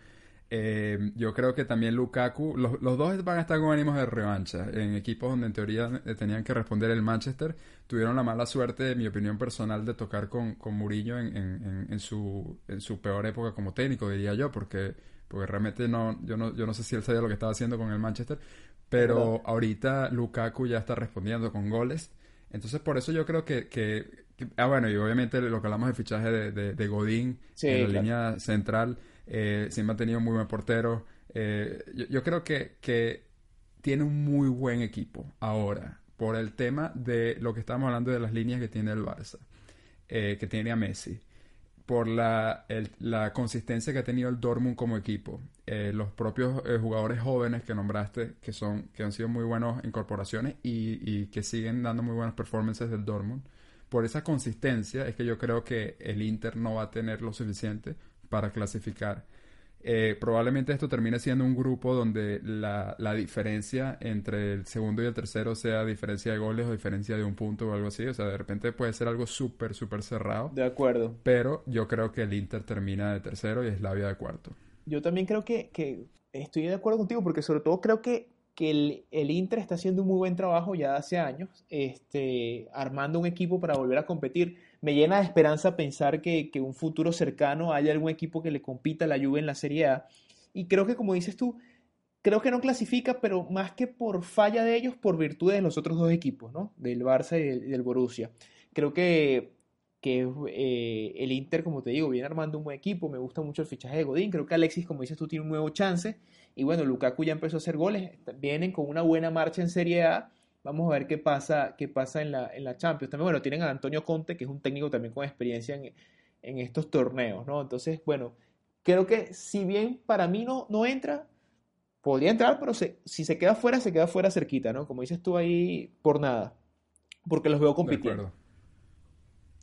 Eh, yo creo que también Lukaku, los, dos van a estar con ánimos de revancha en equipos donde en teoría eh, tenían que responder el Manchester. Tuvieron la mala suerte, en mi opinión personal, de tocar con, con Murillo en, en, su, en su peor época como técnico, diría yo, porque porque realmente no, yo no, yo no sé si él sabía lo que estaba haciendo con el Manchester, pero ahorita Lukaku ya está respondiendo con goles. Entonces, por eso yo creo que, ah, bueno, y obviamente lo que hablamos de fichaje de, de, Godín en la línea central, eh, siempre ha tenido muy buen portero. Eh, yo, creo que, que tiene un muy buen equipo ahora, por el tema de lo que estamos hablando de las líneas que tiene el Barça, eh, que tiene a Messi por la, la, consistencia que ha tenido el Dortmund como equipo. Eh, los propios eh, jugadores jóvenes que nombraste, que, son, que han sido muy buenas incorporaciones y, y, que siguen dando muy buenas performances del Dortmund. Por esa consistencia es que yo creo que el Inter no va a tener lo suficiente para clasificar. Eh, probablemente esto termine siendo un grupo donde la, la, diferencia entre el segundo y el tercero sea diferencia de goles o diferencia de un punto o algo así. O sea, de repente puede ser algo súper, súper cerrado. De acuerdo. Pero yo creo que el Inter termina de tercero y Slavia de cuarto. Yo también creo que, que estoy de acuerdo contigo porque sobre todo creo que, que el, el, Inter está haciendo un muy buen trabajo ya hace años, este, armando un equipo para volver a competir me llena de esperanza pensar que, que un futuro cercano haya algún equipo que le compita a la Juve en la Serie A. Y creo que, como dices tú, creo que no clasifica, pero más que por falla de ellos, por virtud de los otros dos equipos, ¿no? Del Barça y del, Borussia. Creo que, que eh, el Inter, como te digo, viene armando un buen equipo. Me gusta mucho el fichaje de Godín. Creo que Alexis, como dices tú, tiene un nuevo chance. Y bueno, Lukaku ya empezó a hacer goles. Vienen con una buena marcha en Serie A Vamos a ver qué pasa, qué pasa en, la, en la Champions. También, bueno, tienen a Antonio Conte, que es un técnico también con experiencia en, en estos torneos, ¿no? Entonces, bueno, creo que si bien para mí no, no entra, podría entrar, pero si se queda fuera, se queda fuera cerquita, ¿no? Como dices tú ahí, por nada. Porque los veo compitiendo. De.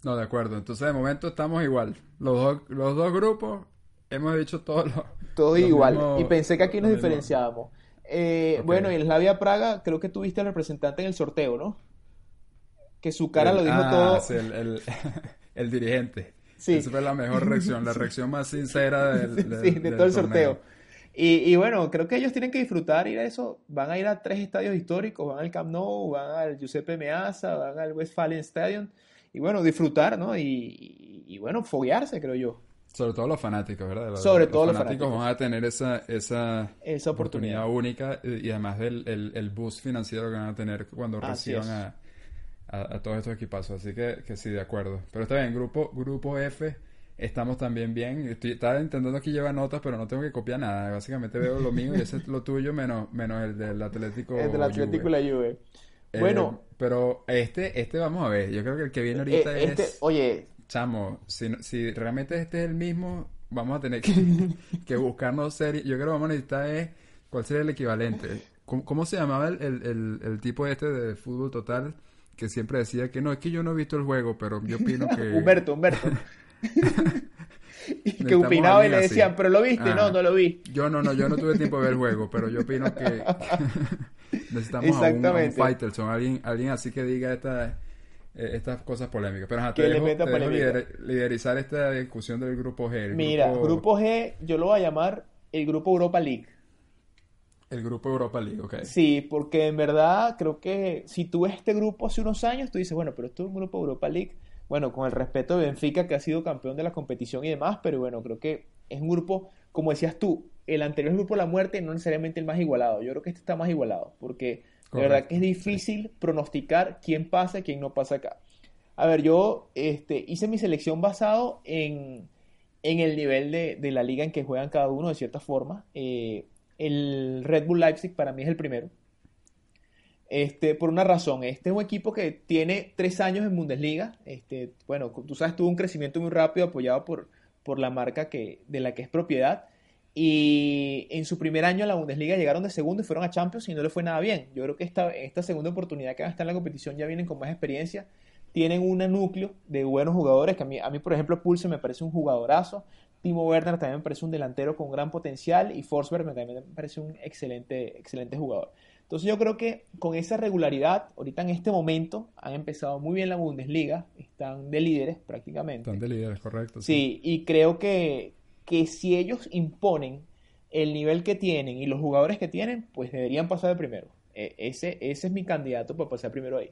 No, de acuerdo. Entonces, de momento estamos igual. Los, dos, los dos grupos hemos dicho todo lo, Todo igual. y pensé que aquí nos diferenciábamos. Eh, bueno, y el Slavia Praga, creo que tuviste al representante en el sorteo, ¿no? Que su cara lo dijo ah, todo. Sí, (laughs) el, dirigente. Sí. Esa fue la mejor reacción, la (laughs) reacción más sincera del, sí, de todo el sorteo. Y, bueno, creo que ellos tienen que disfrutar ir a eso. Van a ir a tres estadios históricos, van al Camp Nou, van al Giuseppe Meazza, van al Westfalen Stadium. Y bueno, disfrutar, ¿no? Y, y bueno, foguearse, creo yo. Sobre todo los fanáticos, ¿verdad? Los, Sobre todo los fanáticos. van a tener esa, esa, oportunidad. única y además del el, el boost financiero que van a tener cuando reciban a, a, todos estos equipazos. Así que, que sí, de acuerdo. Pero está bien, grupo, grupo F, estamos también bien. Estoy, estaba intentando aquí llevar notas, pero no tengo que copiar nada. Básicamente veo lo mío y ese es lo tuyo menos, menos el del Atlético. El del Atlético y la Juve. Eh, bueno. Pero este, este vamos a ver. Yo creo que el que viene eh, ahorita este, es... Oye, chamo, si, si realmente este es el mismo, vamos a tener que, (laughs) que buscarnos series. Yo creo que vamos a necesitar es cuál sería el equivalente. ¿Cómo, se llamaba el, el, el, tipo este de fútbol total que siempre decía que no, es que yo no he visto el juego, pero yo opino que... (laughs) Humberto, Humberto. y (laughs) que opinaba y le decían, pero lo viste, no, no lo vi. Yo no, no, yo no tuve tiempo de ver el juego, pero yo opino que necesitamos a un, a un Faitelson, alguien, alguien así que diga esta eh, estas cosas polémicas. Pero te, liderizar esta discusión del grupo G. Mira, grupo... G yo lo voy a llamar el grupo Europa League. El grupo Europa League, ok. Sí, porque en verdad creo que si tú ves este grupo hace unos años, tú dices, bueno, pero esto es un grupo Europa League. Bueno, con el respeto de Benfica, que ha sido campeón de la competición y demás, pero bueno, creo que es un grupo, como decías tú, el anterior grupo La Muerte no necesariamente el más igualado. Yo creo que este está más igualado, porque de verdad que es difícil pronosticar quién pasa y quién no pasa acá. A ver, yo este, hice mi selección basado en, el nivel de, la liga en que juegan cada uno de cierta forma. Eh, el Red Bull Leipzig para mí es el primero. Este, por una razón, este es un equipo que tiene tres años en Bundesliga. Este, bueno, tú sabes, tuvo un crecimiento muy rápido apoyado por, por la marca que, de la que es propiedad. Y en su primer año en la Bundesliga llegaron de segundo y fueron a Champions y no le fue nada bien. Yo creo que esta, esta segunda oportunidad que van a estar en la competición ya vienen con más experiencia. Tienen un núcleo de buenos jugadores, que a mí, a mí por ejemplo, Pulse me parece un jugadorazo. Timo Werner también me parece un delantero con gran potencial y Forsberg también me parece un excelente, excelente jugador. Entonces yo creo que con esa regularidad, ahorita en este momento, han empezado muy bien la Bundesliga, están de líderes prácticamente. Están de líderes, correcto. sí y creo que, que si ellos imponen el nivel que tienen y los jugadores que tienen, pues deberían pasar de primero. E, ese, ese es mi candidato para pasar primero ahí.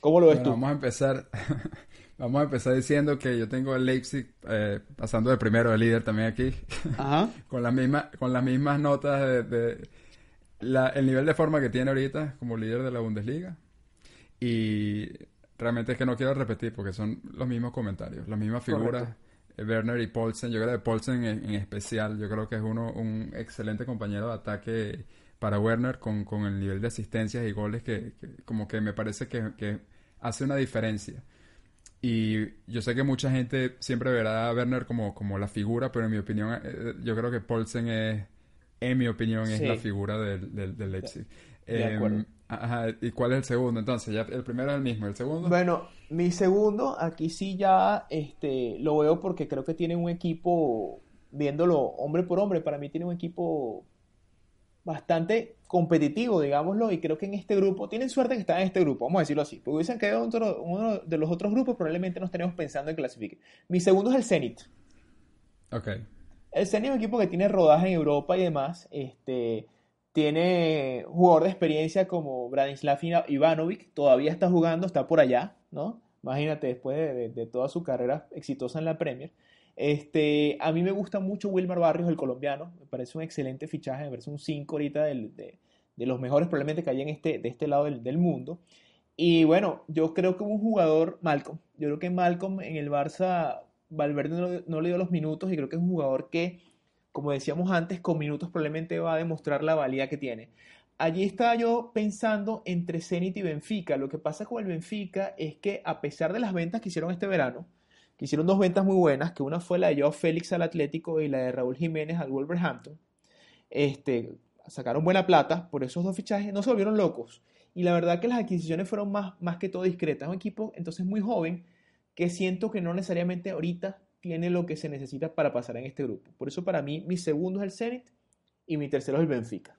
¿Cómo lo ves tú? Vamos a empezar. (laughs) Vamos a empezar diciendo que yo tengo el Leipzig eh, pasando de primero de líder también aquí. (laughs) Ajá. con, las mismas, con las mismas notas de, el nivel de forma que tiene ahorita como líder de la Bundesliga. Y realmente es que no quiero repetir porque son los mismos comentarios, las mismas figuras. Eh, Werner y Paulsen, yo creo que Paulsen en, especial, yo creo que es uno un excelente compañero de ataque para Werner con, con el nivel de asistencias y goles que, como que me parece que, que hace una diferencia. Y yo sé que mucha gente siempre verá a Werner como, como la figura, pero en mi opinión, eh, yo creo que Paulsen es, en mi opinión, es la figura del, del, Leipzig. Em, ¿Y cuál es el segundo? Entonces, ya el primero es el mismo, ¿el segundo? Bueno, mi segundo, aquí sí ya este, lo veo porque creo que tiene un equipo, viéndolo hombre por hombre, para mí tiene un equipo bastante competitivo, digámoslo, y creo que en este grupo, tienen suerte que están en este grupo, vamos a decirlo así, porque hubiesen quedado en uno de los otros grupos, probablemente nos tenemos pensando en clasificar. Mi segundo es el Zenit. Ok. El Zenit es un equipo que tiene rodaje en Europa y demás, este, tiene jugador de experiencia como Branislav Ivanovic, todavía está jugando, está por allá, ¿no? Imagínate, después de, de toda su carrera exitosa en la Premier. Este, a mí me gusta mucho Wilmar Barrios, el colombiano. Me parece un excelente fichaje, me parece un 5 ahorita de, los mejores probablemente que hay en este, de este lado del, mundo. Y bueno, yo creo que un jugador, Malcolm, yo creo que Malcolm en el Barça, Valverde no, le dio los minutos y creo que es un jugador que, como decíamos antes, con minutos probablemente va a demostrar la valía que tiene. Allí estaba yo pensando entre Zenit y Benfica. Lo que pasa con el Benfica es que a pesar de las ventas que hicieron este verano, que hicieron dos ventas muy buenas, que una fue la de Joe Félix al Atlético y la de Raúl Jiménez al Wolverhampton. Este, sacaron buena plata por esos dos fichajes, no se volvieron locos. Y la verdad que las adquisiciones fueron más, más que todo discretas. Un equipo entonces muy joven que siento que no necesariamente ahorita tiene lo que se necesita para pasar en este grupo. Por eso para mí mi segundo es el Zenit y mi tercero es el Benfica.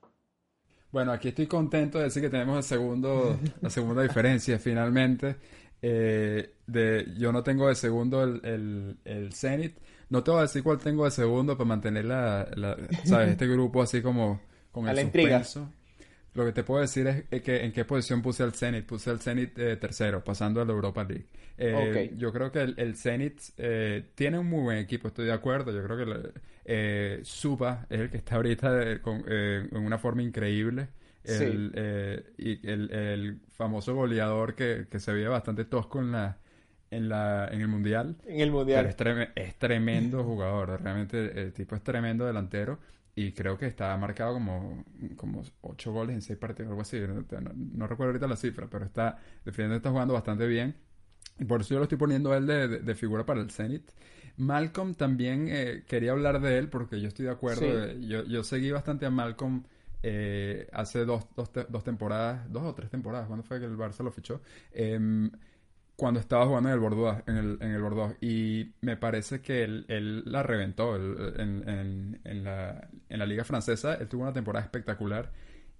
Bueno, aquí estoy contento de decir que tenemos el segundo, (laughs) la segunda diferencia finalmente. Eh, de, yo no tengo de segundo el, el, el, Zenit. No te voy a decir cuál tengo de segundo para mantener la, ¿sabes? este grupo así como con (laughs) el suspenso. Lo que te puedo decir es que en qué posición puse al Zenit. Puse al Zenit eh, tercero, pasando a la Europa League. Eh, yo creo que el, el Zenit eh, tiene un muy buen equipo, estoy de acuerdo. Yo creo que eh, Suba es el que está ahorita con, en una forma increíble el, eh, y el, famoso goleador que, se veía bastante tosco en la, en, la, en el Mundial. En el Mundial. es, tremendo jugador, realmente el tipo es tremendo delantero y creo que está marcado como, como 8 goles en 6 partidos, algo así. No, recuerdo ahorita la cifra, pero está, defendiendo está jugando bastante bien. Y por eso yo lo estoy poniendo a él de, figura para el Zenit. Malcolm también eh, quería hablar de él porque yo estoy de acuerdo. yo, yo seguí bastante a Malcolm eh, hace dos, dos, dos, temporadas, dos o tres temporadas, cuando fue que el Barça lo fichó, em, cuando estaba jugando en el Bordeaux, en el, en el Bordeaux y me parece que él, la reventó en, en, la, en la liga francesa, él tuvo una temporada espectacular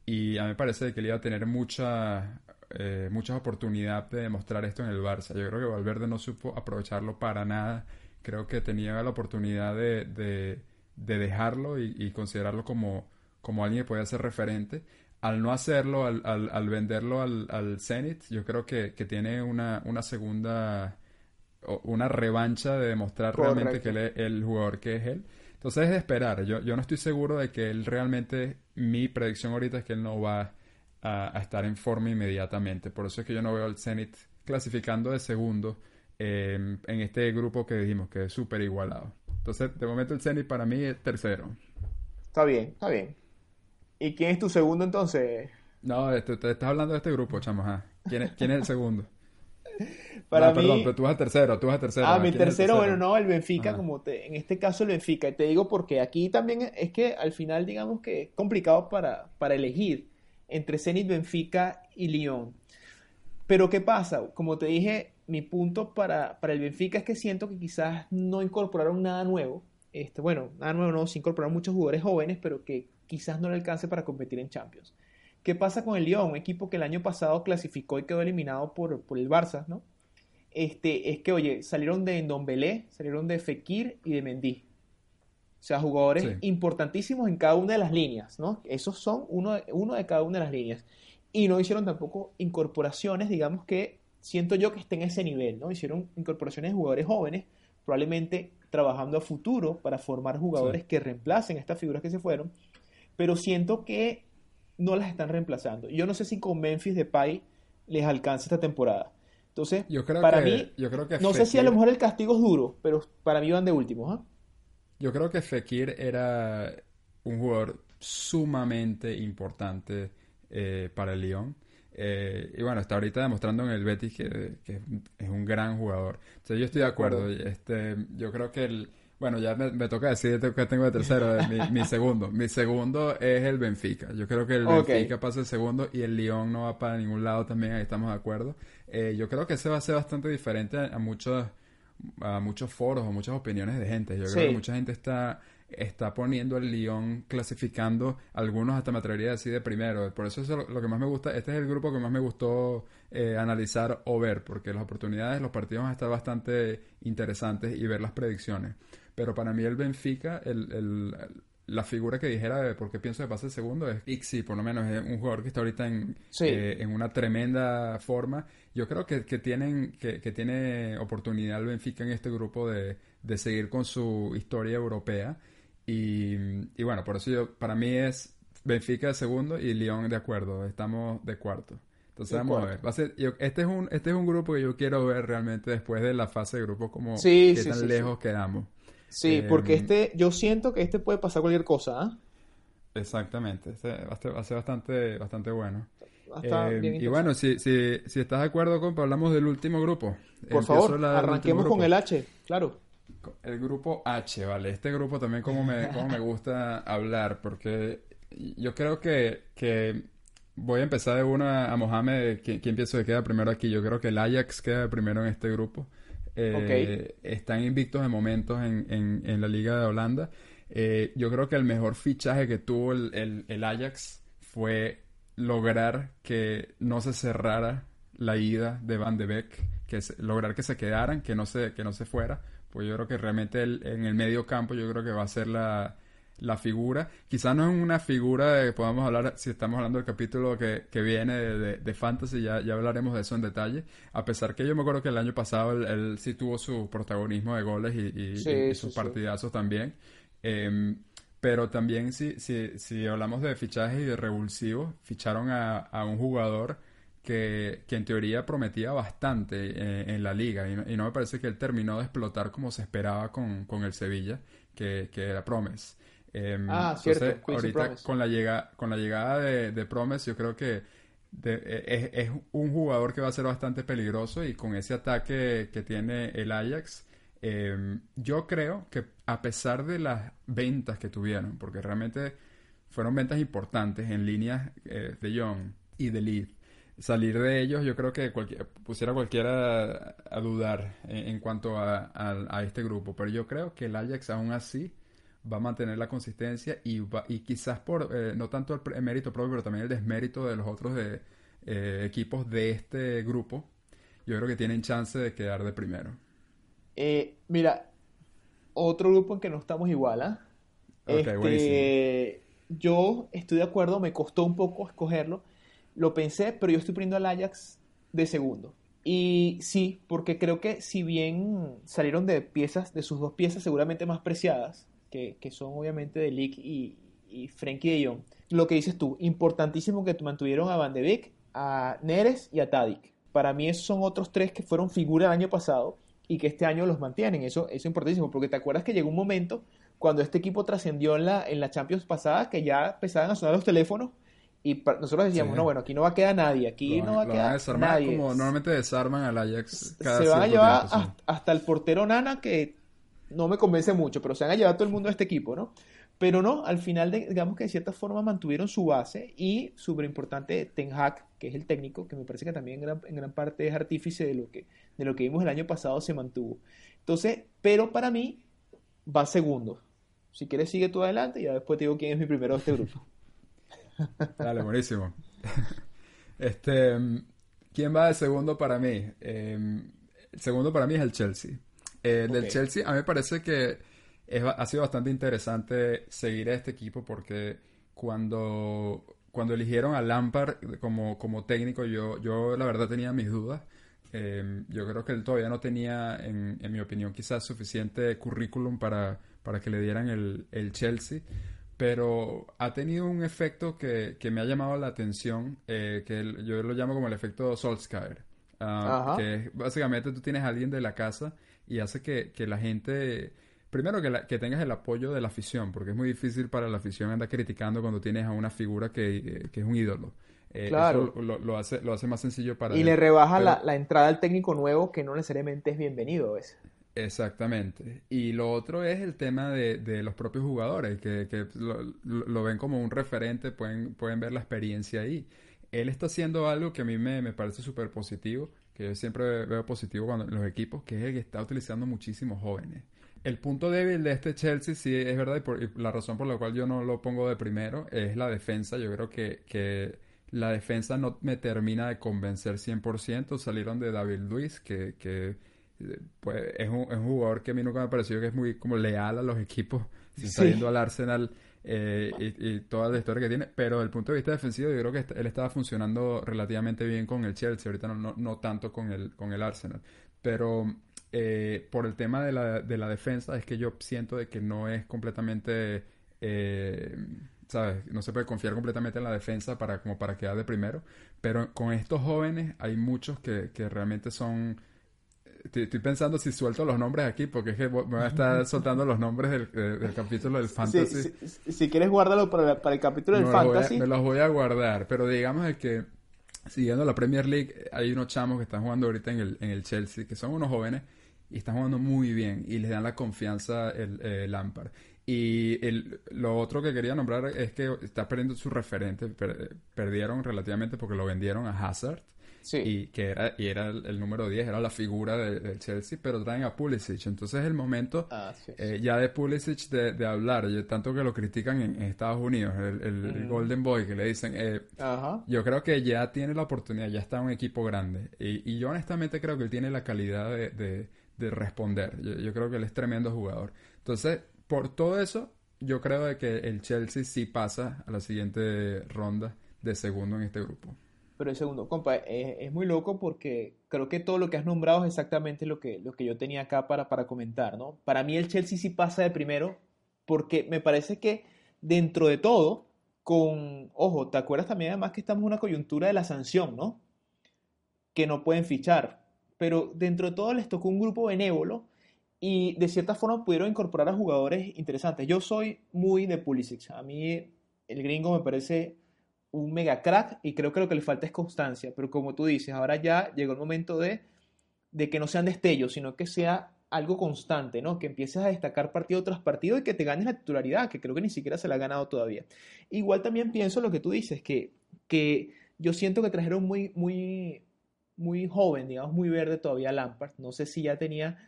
y a mí me parece que él iba a tener mucha, eh, muchas oportunidades de demostrar esto en el Barça. Yo creo que Valverde no supo aprovecharlo para nada, creo que tenía la oportunidad de, de, dejarlo y considerarlo como como alguien que puede ser referente. Al no hacerlo, al, al, venderlo al, al, Zenit, yo creo que, tiene una, una segunda, una revancha de demostrar realmente que él es el jugador que es él. Entonces es de esperar. Yo, yo no estoy seguro de que él realmente, mi predicción ahorita es que él no va a, estar en forma inmediatamente. Por eso es que yo no veo al Zenit clasificando de segundo em, en este grupo que dijimos que es súper igualado. Entonces, de momento el Zenit para mí es tercero. Está bien, está bien. ¿Y quién es tu segundo entonces? No, te, estás hablando de este grupo, chamo. ¿Quién, es, ¿Quién es el segundo? (laughs) Para mí... Perdón, pero tú vas a tercero, tú vas a tercero. Ah, mi tercero, bueno, no, el Benfica, como te, en este caso el Benfica. Y te digo porque aquí también es que al final digamos que es complicado para, para elegir entre Zenit, Benfica y Lyon. Pero ¿qué pasa? Como te dije, mi punto para, para el Benfica es que siento que quizás no incorporaron nada nuevo. Este, bueno, nada nuevo no, se incorporaron muchos jugadores jóvenes, pero que quizás no le alcance para competir en Champions. ¿Qué pasa con el Lyon? Un equipo que el año pasado clasificó y quedó eliminado por, por el Barça, ¿no? Este, es que, oye, salieron de Ndombele, salieron de Fekir y de Mendy. O sea, jugadores importantísimos en cada una de las líneas, ¿no? Esos son uno de, uno de cada una de las líneas. Y no hicieron tampoco incorporaciones, digamos que siento yo que está en ese nivel, ¿no? Hicieron incorporaciones de jugadores jóvenes, probablemente trabajando a futuro para formar jugadores que reemplacen estas figuras que se fueron, pero siento que no las están reemplazando. Yo no sé si con Memphis Depay les alcanza esta temporada. Entonces, yo creo para que, mí, yo creo que no sé si a lo mejor el castigo es duro, pero para mí van de últimos. ¿ah? Yo creo que Fekir era un jugador sumamente importante eh, para el Lyon. Eh, y bueno, está ahorita demostrando en el Betis que, que, es un gran jugador. Entonces yo estoy de acuerdo. Este, yo creo que el... Bueno, ya me, toca decir que tengo de tercero, mi, mi, segundo. Mi segundo es el Benfica. Yo creo que el Benfica pasa el segundo y el Lyon no va para ningún lado también, ahí estamos de acuerdo. Eh, yo creo que ese va a ser bastante diferente a, muchos a muchos foros o muchas opiniones de gente. Yo creo que mucha gente está está poniendo el Lyon clasificando algunos hasta me atrevería a decir de primero. Por eso es lo, que más me gusta. Este es el grupo que más me gustó eh, analizar o ver, porque las oportunidades, los partidos van a estar bastante interesantes y ver las predicciones. Pero para mí el Benfica, el, la figura que dijera de por qué pienso que pasa el segundo es Ixi, por lo menos es un jugador que está ahorita en, eh, en una tremenda forma. Yo creo que, que tienen, que, que, tiene oportunidad el Benfica en este grupo de, de seguir con su historia europea y, bueno, por eso yo, para mí es Benfica de segundo y Lyon de acuerdo. Estamos de cuarto. Entonces vamos a ver. este, es un, este es un grupo que yo quiero ver realmente después de la fase de grupo, como qué tan lejos quedamos. Sí, porque em, este, yo siento que este puede pasar cualquier cosa, ¿ah? Exactamente, este va, a ser, bastante, bastante bueno. Em, y bueno, si, si, si estás de acuerdo, compa, hablamos del último grupo. Por favor, arranquemos con el H, claro. El grupo H, vale. Este grupo también como me, como me gusta hablar, porque yo creo que, que voy a empezar de una a Mohamed, ¿quién, pienso que queda primero aquí? Yo creo que el Ajax queda primero en este grupo. Eh, están invictos de momentos en, en, en, la Liga de Holanda. Eh, yo creo que el mejor fichaje que tuvo el, el, Ajax fue lograr que no se cerrara la ida de Van de Beek, que lograr que se quedaran, que no se, que no se fuera pues yo creo que realmente en el medio campo yo creo que va a ser la, figura. Quizás no es una figura de que podamos hablar, si estamos hablando del capítulo que, viene de, Fantasy, ya, ya hablaremos de eso en detalle. A pesar que yo me acuerdo que el año pasado él, sí tuvo su protagonismo de goles y, sus partidazos también. Em, pero también si, si, si hablamos de fichajes y de revulsivos, ficharon a, a un jugador que, en teoría prometía bastante eh, en la liga y no, me parece que él terminó de explotar como se esperaba con, el Sevilla, que, era Promes. Em, ah, cierto. Ahorita con la, llega, con la llegada de, de Promes yo creo que e, es, un jugador que va a ser bastante peligroso y con ese ataque que tiene el Ajax, em, yo creo que a pesar de las ventas que tuvieron, porque realmente fueron ventas importantes en líneas eh, de Young y de Leeds, salir de ellos, yo creo que pusiera cualquiera a, dudar en, cuanto a, este grupo. Pero yo creo que el Ajax aún así va a mantener la consistencia y, y quizás por, eh, no tanto el, mérito propio, pero también el desmérito de los otros de, eh, equipos de este grupo, yo creo que tienen chance de quedar de primero. Eh, mira, otro grupo en que no estamos igual, ¿ah? este, yo estoy de acuerdo, me costó un poco escogerlo lo pensé, pero yo estoy poniendo al Ajax de segundo. Y sí, porque creo que si bien salieron de piezas, de sus dos piezas seguramente más preciadas, que, son obviamente de Lick y, y Frenkie de Jong, lo que dices tú, importantísimo que mantuvieron a Van de Beek, a Neres y a Tadic. Para mí esos son otros tres que fueron figura el año pasado y que este año los mantienen. Eso, eso es importantísimo, porque te acuerdas que llegó un momento cuando este equipo trascendió en la, en la Champions pasada que ya empezaban a sonar los teléfonos y nosotros decíamos, no, bueno, aquí no va a quedar nadie, aquí no va a quedar nadie. Como normalmente desarman al Ajax cada Se van a llevar hasta, el portero Nana, que no me convence mucho, pero se van a llevar todo el mundo a este equipo, ¿no? Pero no, al final, digamos que de cierta forma mantuvieron su base y súper importante Ten Hag, que es el técnico, que me parece que también en gran, en gran, parte es artífice de lo, que, de lo que vimos el año pasado, se mantuvo. Entonces, pero para mí va segundo. Si quieres, sigue tú adelante y ya después te digo quién es mi primero de este grupo. (laughs) Dale, buenísimo. (laughs) Este, ¿quién va de segundo para mí? Em, el segundo para mí es el Chelsea. Eh, del Chelsea, a mí me parece que ha sido bastante interesante seguir a este equipo porque cuando, cuando eligieron a Lampard como, como técnico, yo, yo la verdad tenía mis dudas Em, yo creo que él todavía no tenía, en, mi opinión, quizás suficiente currículum para, para que le dieran el, el Chelsea pero ha tenido un efecto que, que me ha llamado la atención, eh, que yo lo llamo como el efecto Solskjaer. Ah, que básicamente tú tienes a alguien de la casa y hace que, que la gente, primero que, que, tengas el apoyo de la afición, porque es muy difícil para la afición andar criticando cuando tienes a una figura que, que es un ídolo. Eh, claro. Eso lo, hace, lo hace más sencillo para... Y le rebaja la, la, entrada al técnico nuevo que no necesariamente es bienvenido. ese. Exactamente. Y lo otro es el tema de, de los propios jugadores, que, que lo, ven como un referente, pueden, pueden ver la experiencia ahí. Él está haciendo algo que a mí me, me parece súper positivo, que yo siempre veo positivo cuando, en los equipos, que es el que está utilizando muchísimos jóvenes. El punto débil de este Chelsea, sí, es verdad, y, por, la razón por la cual yo no lo pongo de primero es la defensa. Yo creo que, que la defensa no me termina de convencer 100%. Salieron de David Luis, que, que pues es un, es un, jugador que a mí nunca me ha parecido que es muy como leal a los equipos, si está yendo al Arsenal eh, y, toda la historia que tiene, pero desde el punto de vista defensivo yo creo que él estaba funcionando relativamente bien con el Chelsea, ahorita no, no, tanto con el, con el Arsenal, pero eh, por el tema de la, de la defensa es que yo siento de que no es completamente... Eh, ¿sabes? No se puede confiar completamente en la defensa para, como para quedar de primero. Pero con estos jóvenes hay muchos que, que realmente son Estoy, pensando si suelto los nombres aquí, porque es que me voy a estar (laughs) soltando los nombres del, capítulo del Fantasy. si quieres, guárdalo para, para el capítulo del Fantasy. me los voy a guardar, pero digamos que siguiendo la Premier League, hay unos chamos que están jugando ahorita en el, en el Chelsea, que son unos jóvenes y están jugando muy bien y les dan la confianza el, el Lampard. Y el, lo otro que quería nombrar es que está perdiendo su referente. perdieron relativamente porque lo vendieron a Hazard. Y que era, y era el, número 10, era la figura del Chelsea, pero traen a Pulisic. Entonces es el momento eh, ya de Pulisic de, hablar, tanto que lo critican en, Estados Unidos, el, Golden Boy, que le dicen, eh, yo creo que ya tiene la oportunidad, ya está en un equipo grande. Y, yo honestamente creo que él tiene la calidad de, responder. Yo, creo que él es tremendo jugador. Entonces, por todo eso, yo creo de que el Chelsea sí pasa a la siguiente ronda de segundo en este grupo. Pero el segundo, compa, es, muy loco porque creo que todo lo que has nombrado es exactamente lo que, lo que yo tenía acá para, para comentar, ¿no? Para mí el Chelsea sí pasa de primero porque me parece que dentro de todo, con, ojo, ¿te acuerdas también además que estamos en una coyuntura de la sanción, ¿no? Que no pueden fichar, pero dentro de todo les tocó un grupo benévolo y de cierta forma pudieron incorporar a jugadores interesantes. Yo soy muy de Pulisic, a mí el gringo me parece un mega crack y creo que lo que le falta es constancia. Pero como tú dices, ahora ya llegó el momento de, de que no sean destellos, sino que sea algo constante, ¿no? Que empieces a destacar partido tras partido y que te ganes la titularidad, que creo que ni siquiera se la ha ganado todavía. Igual también pienso lo que tú dices, que, que yo siento que trajeron muy, muy, muy joven, digamos, muy verde todavía Lampard. No sé si ya tenía,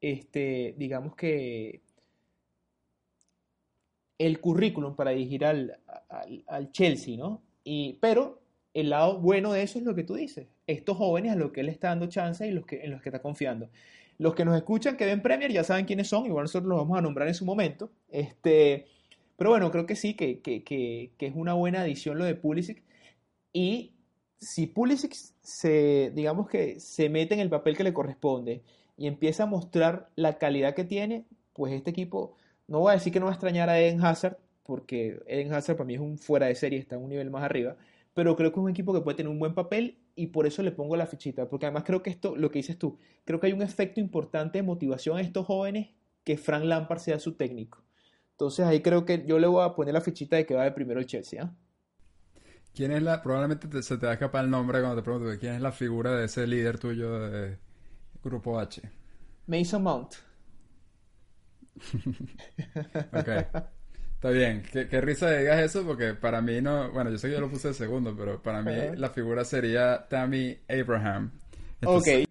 este, digamos que el currículum para dirigir al, al, Chelsea, ¿no? Y, pero el lado bueno de eso es lo que tú dices. Estos jóvenes a los que él está dando chance y los que, en los que está confiando. Los que nos escuchan, que ven Premier, ya saben quiénes son, igual nosotros los vamos a nombrar en su momento. Este, pero bueno, creo que sí, que, que, que, que es una buena adición lo de Pulisic. Y si Pulisic se, digamos que se mete en el papel que le corresponde y empieza a mostrar la calidad que tiene, pues este equipo no voy a decir que no va a extrañar a Eden Hazard, porque Eden Hazard para mí es un fuera de serie, está en un nivel más arriba, pero creo que es un equipo que puede tener un buen papel y por eso le pongo la fichita, porque además creo que esto, lo que dices tú, creo que hay un efecto importante de motivación a estos jóvenes que Frank Lampard sea su técnico. Entonces ahí creo que yo le voy a poner la fichita de que va de primero el Chelsea. ¿ah? ¿Quién es la, probablemente se te va a escapar el nombre cuando te pregunto, ¿quién es la figura de ese líder tuyo de Grupo H? Mason Mount. (laughs) ok. Está bien. Qué, risa digas eso porque para mí no... Bueno, yo sé que yo lo puse de segundo, pero para mí la figura sería Tammy Abraham. ok. (laughs)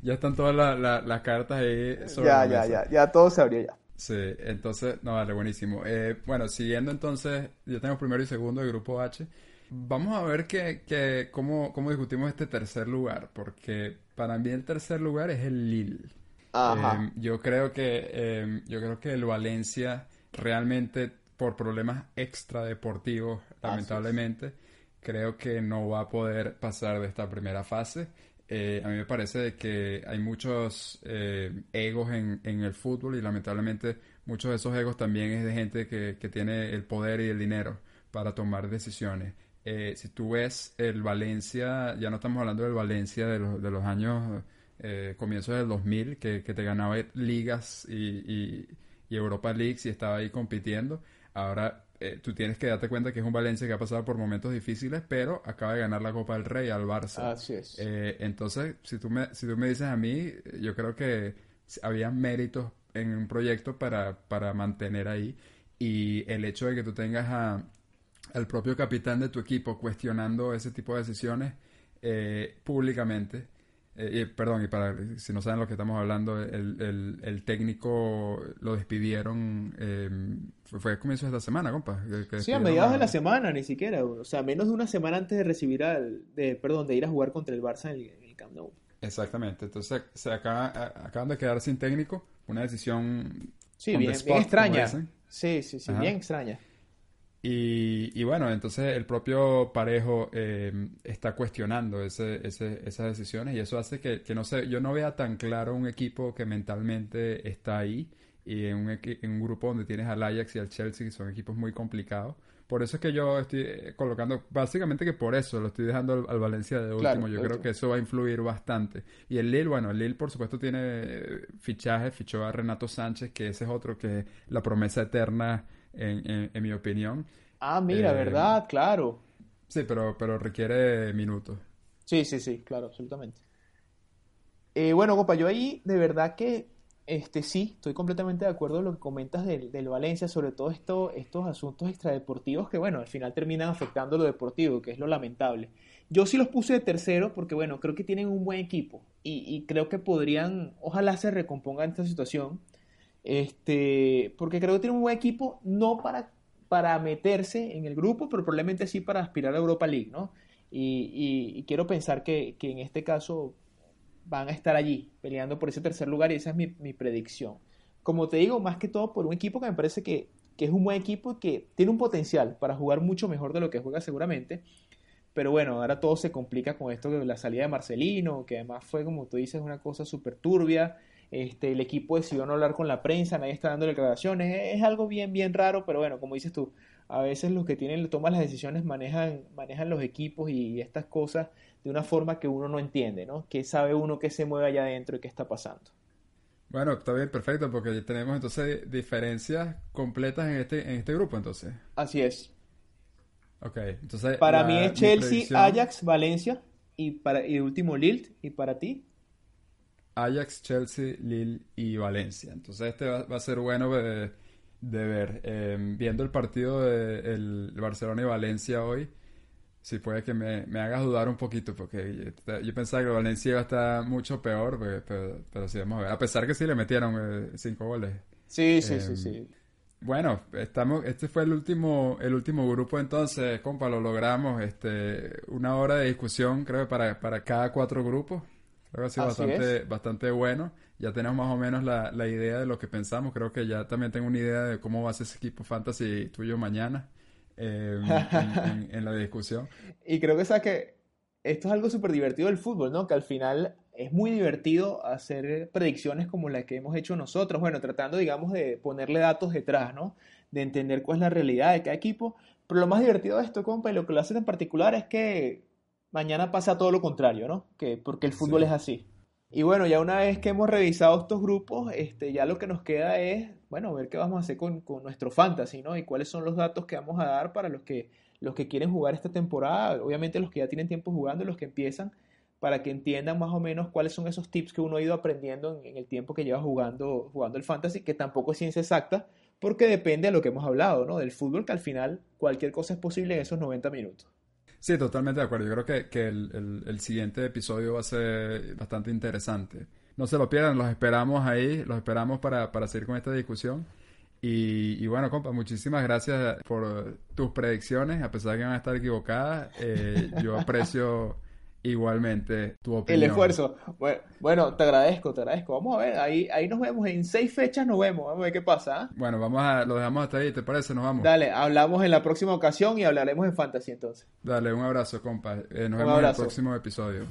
Ya están todas las cartas ahí sobre Ya, ya, ya. Ya todo se abrió ya. Sí, entonces... No, vale, buenísimo. Eh, bueno, siguiendo entonces... Yo tengo primero y segundo del grupo H. Vamos a ver que, que cómo, cómo discutimos este tercer lugar. Porque para mí el tercer lugar es el Lille. Em, yo creo que em, yo creo que el Valencia realmente por problemas extradeportivos, lamentablemente, creo que no va a poder pasar de esta primera fase. Eh, a mí me parece que hay muchos eh, egos en, en, el fútbol y lamentablemente muchos de esos egos también es de gente que, que tiene el poder y el dinero para tomar decisiones. Eh, si tú ves el Valencia, ya no estamos hablando del Valencia de los, de los años eh, comienzos del 2000, que, que te ganaba ligas y, y, y, Europa Leagues y estaba ahí compitiendo. Ahora eh, tú tienes que darte cuenta que es un Valencia que ha pasado por momentos difíciles, pero acaba de ganar la Copa del Rey al Barça. Así es. Eh, entonces, si tú, me, si tú me dices a mí, yo creo que había méritos en un proyecto para, para mantener ahí. Y el hecho de que tú tengas a, al propio capitán de tu equipo cuestionando ese tipo de decisiones eh, públicamente, eh, perdón, y para si no saben lo que estamos hablando, el, el, el técnico lo despidieron, eh, fue, fue a comienzos de esta semana, compa. Que, sí, a mediados a... de la semana, ni siquiera, o sea, menos de una semana antes de recibir al, de, perdón, de ir a jugar contra el Barça en el, en el Camp Nou. Exactamente, entonces se acaba, acaban de quedar sin técnico, una decisión... Sí, bien, bien extraña. Sí, sí, sí, Ajá. bien extraña. Y, y, bueno, entonces el propio Parejo eh, está cuestionando ese, ese, esas decisiones y eso hace que, que, no sé, yo no vea tan claro un equipo que mentalmente está ahí y en un, en un grupo donde tienes al Ajax y al Chelsea, que son equipos muy complicados. Por eso es que yo estoy colocando, básicamente que por eso lo estoy dejando al, al Valencia de último. Claro, yo creo que eso va a influir bastante. Y el Lille, bueno, el Lille por supuesto tiene fichaje, fichó a Renato Sánchez, que ese es otro que la promesa eterna en, en, en, mi opinión. Ah, mira, eh, ¿verdad? Claro. Sí, pero, pero requiere minutos. Sí, sí, sí, claro, absolutamente. Eh, bueno, compa, yo ahí de verdad que este sí, estoy completamente de acuerdo en lo que comentas del, del Valencia, sobre todo esto, estos asuntos extradeportivos que, bueno, al final terminan afectando lo deportivo, que es lo lamentable. Yo sí los puse de tercero porque, bueno, creo que tienen un buen equipo y, y creo que podrían, ojalá se recompongan esta situación este, porque creo que tiene un buen equipo, no para, para meterse en el grupo, pero probablemente sí para aspirar a Europa League, ¿no? Y, y, quiero pensar que, que, en este caso van a estar allí, peleando por ese tercer lugar, y esa es mi, mi, predicción. Como te digo, más que todo por un equipo que me parece que, que es un buen equipo y que tiene un potencial para jugar mucho mejor de lo que juega seguramente. Pero bueno, ahora todo se complica con esto de la salida de Marcelino, que además fue, como tú dices, una cosa súper turbia. Este, el equipo decidió no hablar con la prensa, nadie está dando declaraciones, es, es, algo bien, bien raro, pero bueno, como dices tú, a veces los que tienen, toman las decisiones manejan, manejan los equipos y, y estas cosas de una forma que uno no entiende, ¿no? Que sabe uno qué se mueve allá adentro y qué está pasando. Bueno, está bien, perfecto, porque tenemos entonces diferencias completas en este, en este grupo, entonces. Así es. Ok, entonces... Para la, mí es Chelsea, predicción... Ajax, Valencia y, para, y último Lille, ¿y para ti? Ajax, Chelsea, Lille y Valencia. Entonces este va, va a ser bueno de, de ver. Eh, viendo el partido de el Barcelona y Valencia hoy, si puede que me, me hagas dudar un poquito, porque yo, yo, pensaba que Valencia iba a estar mucho peor, pero, pero, pero sí, vamos a ver. A pesar que sí le metieron eh, cinco goles. Sí, sí, eh, sí, sí. Bueno, estamos, este fue el último, el último grupo entonces, compa, lo logramos, este, una hora de discusión creo para, para cada cuatro grupos. Creo que ha sido bastante, bastante bueno. Ya tenemos más o menos la, la, idea de lo que pensamos. Creo que ya también tengo una idea de cómo va a ser ese equipo fantasy tuyo mañana eh, en, en, (laughs) en, la discusión. Y creo que, sabes que esto es algo súper divertido del fútbol, ¿no? Que al final es muy divertido hacer predicciones como las que hemos hecho nosotros. Bueno, tratando, digamos, de ponerle datos detrás, ¿no? De entender cuál es la realidad de cada equipo. Pero lo más divertido de esto, compa, y lo que lo hace en particular es que mañana pasa todo lo contrario, ¿no? Que, porque el fútbol sí. es así. Y bueno, ya una vez que hemos revisado estos grupos, este, ya lo que nos queda es, bueno, ver qué vamos a hacer con, con, nuestro fantasy, ¿no? Y cuáles son los datos que vamos a dar para los que, los que quieren jugar esta temporada, obviamente los que ya tienen tiempo jugando y los que empiezan, para que entiendan más o menos cuáles son esos tips que uno ha ido aprendiendo en, en el tiempo que lleva jugando, jugando el fantasy, que tampoco es ciencia exacta, porque depende de lo que hemos hablado, ¿no? Del fútbol, que al final cualquier cosa es posible en esos 90 minutos. Sí, totalmente de acuerdo. Yo creo que, que el, el, siguiente episodio va a ser bastante interesante. No se lo pierdan, los esperamos ahí, los esperamos para, para seguir con esta discusión. Y, y, bueno, compa, muchísimas gracias por tus predicciones, a pesar de que van a estar equivocadas. Eh, yo aprecio Igualmente, tu opinión. El esfuerzo. Bueno, bueno, te agradezco, te agradezco. Vamos a ver, ahí, ahí nos vemos. En seis fechas nos vemos. Vamos a ver qué pasa. ¿eh? Bueno, vamos a, lo dejamos hasta ahí, ¿te parece? Nos vamos. Dale, hablamos en la próxima ocasión y hablaremos en fantasy entonces. Dale, un abrazo, compa. Eh, nos un vemos abrazo. en el próximo episodio.